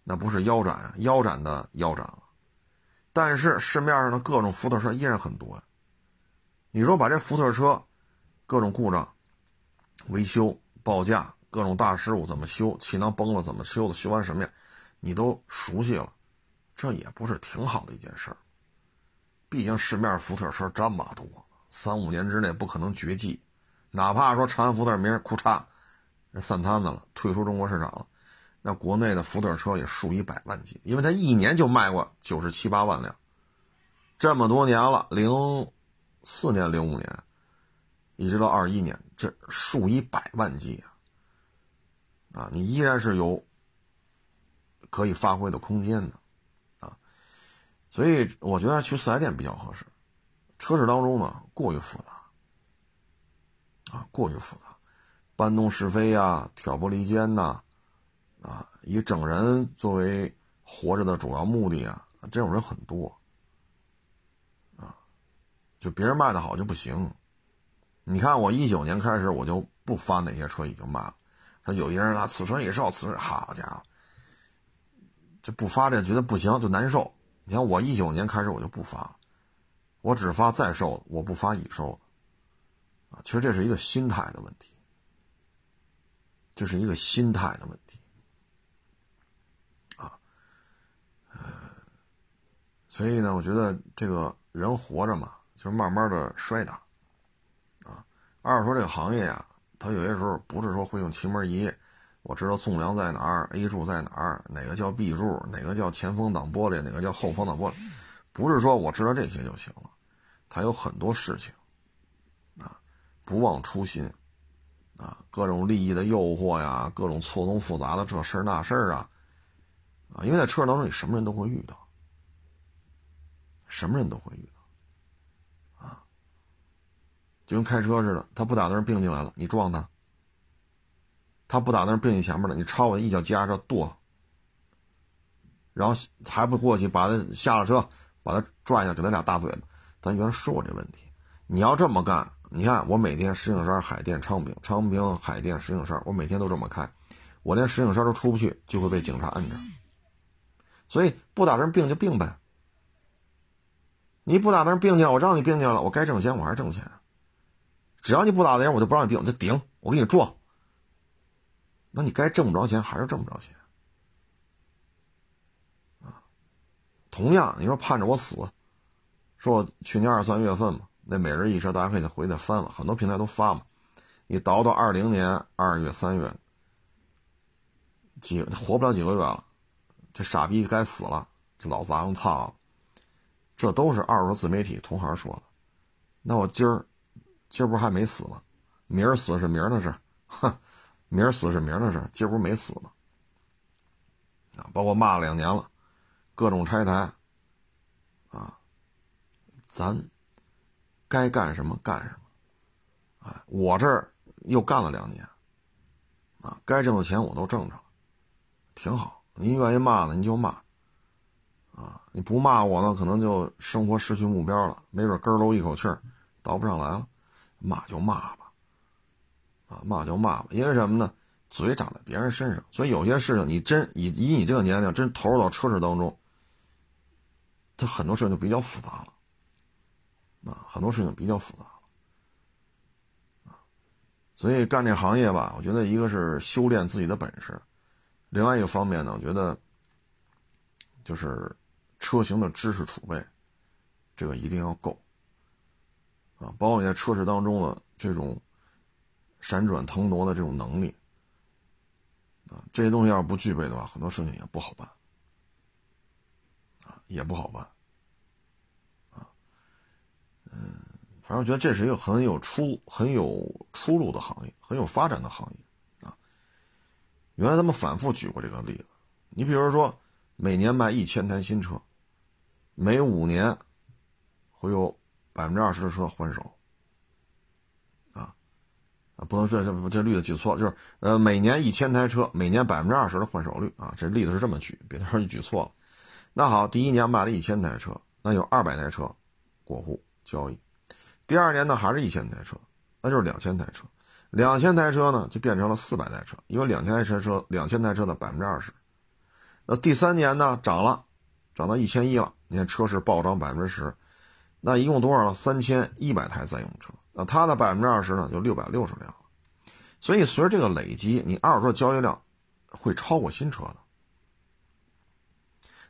那不是腰斩啊，腰斩的腰斩了。但是市面上的各种福特车依然很多呀。你说把这福特车各种故障、维修、报价、各种大事故怎么修，气囊崩了怎么修的，修完什么样，你都熟悉了，这也不是挺好的一件事儿。毕竟市面福特车这么多，三五年之内不可能绝迹。哪怕说长安福特明儿库嚓，散摊子了，退出中国市场了。那国内的福特车也数以百万计，因为它一年就卖过九十七八万辆，这么多年了，零四年、零五年，一直到二一年，这数以百万计啊！啊，你依然是有可以发挥的空间的啊，所以我觉得去四 S 店比较合适。车市当中呢，过于复杂啊，过于复杂，搬弄是非呀，挑拨离间呐。以整人作为活着的主要目的啊，这种人很多。啊，就别人卖的好就不行。你看我一九年开始我就不发那些车已经卖了，他有些人啊，此车已售，此好家伙，这不发这觉得不行就难受。你看我一九年开始我就不发，我只发在售的，我不发已售的。啊，其实这是一个心态的问题，这是一个心态的问题。所以呢，我觉得这个人活着嘛，就是慢慢的摔打，啊，二说这个行业呀，它有些时候不是说会用奇门仪，我知道纵梁在哪儿，A 柱在哪儿，哪个叫 B 柱，哪个叫前风挡玻璃，哪个叫后风挡玻璃，不是说我知道这些就行了，它有很多事情，啊，不忘初心，啊，各种利益的诱惑呀，各种错综复杂的这事儿那事儿啊，啊，因为在车当中你什么人都会遇到。什么人都会遇到，啊，就跟开车似的，他不打灯并进来了，你撞他；他不打灯并你前面了，你超我一脚夹着跺，然后还不过去把他下了车，把他拽下，给他俩大嘴巴。咱原来说过这问题，你要这么干，你看我每天石景山、海淀、昌平、昌平、海淀、石景山，我每天都这么开，我连石景山都出不去，就会被警察摁着。所以不打灯并就并呗。你不打的人并进，我让你并进了，我该挣钱我还是挣钱。只要你不打的人，我就不让你并，我就顶，我给你撞。那你该挣不着钱还是挣不着钱。啊，同样，你说盼着我死，说我去年二三月份嘛，那每日一车大家可以再回去翻了，很多平台都发嘛。你倒到二零年二月、三月，几活不了几个月了，这傻逼该死了，这老杂种操！这都是二手自媒体同行说的。那我今儿，今儿不还没死吗？明儿死是明儿的事，哼，明儿死是明儿的事，今儿不是没死吗？啊，包括骂了两年了，各种拆台，啊，咱该干什么干什么，啊，我这儿。又干了两年，啊，该挣的钱我都挣着了，挺好。您愿意骂呢，您就骂，你不骂我呢，可能就生活失去目标了，没准根儿喽一口气儿倒不上来了。骂就骂吧，啊，骂就骂吧，因为什么呢？嘴长在别人身上，所以有些事情你真以以你这个年龄真投入到车市当中，它很多事情就比较复杂了，啊，很多事情比较复杂了。所以干这行业吧，我觉得一个是修炼自己的本事，另外一个方面呢，我觉得就是车型的知识储备，这个一定要够啊，包括你在车市当中的这种闪转腾挪的这种能力啊，这些东西要是不具备的话，很多事情也不好办啊，也不好办啊，嗯。反正我觉得这是一个很有出很有出路的行业，很有发展的行业，啊。原来咱们反复举过这个例子，你比如说，每年卖一千台新车，每五年会有百分之二十的车换手，啊，啊，不能说这这例子举错了，就是呃，每年一千台车，每年百分之二十的换手率啊，这例子是这么举，别到时候举错了。那好，第一年卖了一千台车，那有二百台车过户交易。第二年呢，还是一千台车，那就是两千台车，两千台车呢就变成了四百台车，因为两千台车车两千台车的百分之二十。那第三年呢涨了，涨到一千一了，你看车市暴涨百分之十，那一共多少了？三千一百台在用车，那它的百分之二十呢就六百六十辆了。所以随着这个累积，你二手车交易量会超过新车的。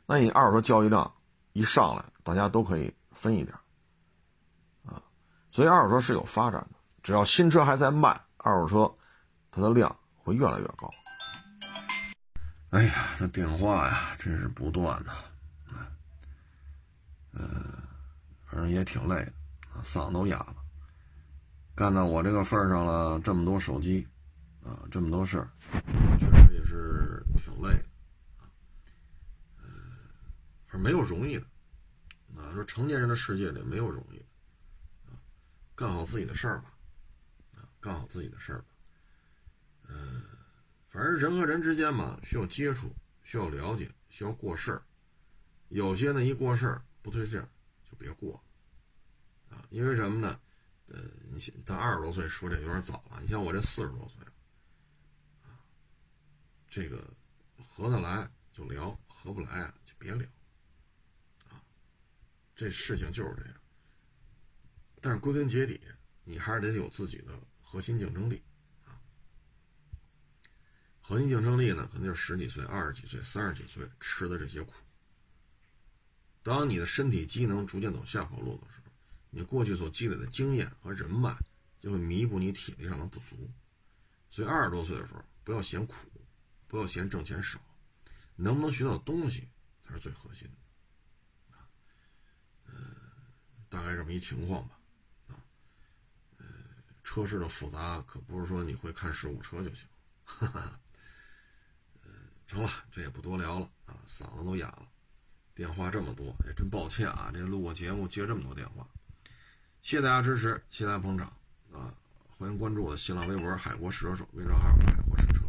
那你二手车交易量一上来，大家都可以分一点。啊所以二手车是有发展的，只要新车还在卖，二手车它的量会越来越高。哎呀，这电话呀，真是不断的，嗯，反正也挺累的，嗓子都哑了。干到我这个份上了，这么多手机，啊，这么多事儿，确实也是挺累的，啊，嗯，没有容易的，啊，说成年人的世界里没有容易的。干好自己的事儿吧，啊，干好自己的事儿吧。嗯，反正人和人之间嘛，需要接触，需要了解，需要过事儿。有些呢，一过事儿不对劲，就别过，啊，因为什么呢？呃，你他二十多岁说这有点早了。你像我这四十多岁，啊，这个合得来就聊，合不来就别聊，啊，这事情就是这样。但是归根结底，你还是得有自己的核心竞争力啊。核心竞争力呢，可能就是十几岁、二十几岁、三十几岁吃的这些苦。当你的身体机能逐渐走下坡路的时候，你过去所积累的经验和人脉就会弥补你体力上的不足。所以二十多岁的时候，不要嫌苦，不要嫌挣钱少，能不能学到东西才是最核心的啊。嗯，大概这么一情况吧。车市的复杂可不是说你会看事故车就行，哈哈嗯，成了，这也不多聊了啊，嗓子都哑了，电话这么多，哎，真抱歉啊，这录个节目接这么多电话，谢谢大家支持，谢谢大家捧场啊，欢迎关注我的新浪微博“海国试车手”微信号。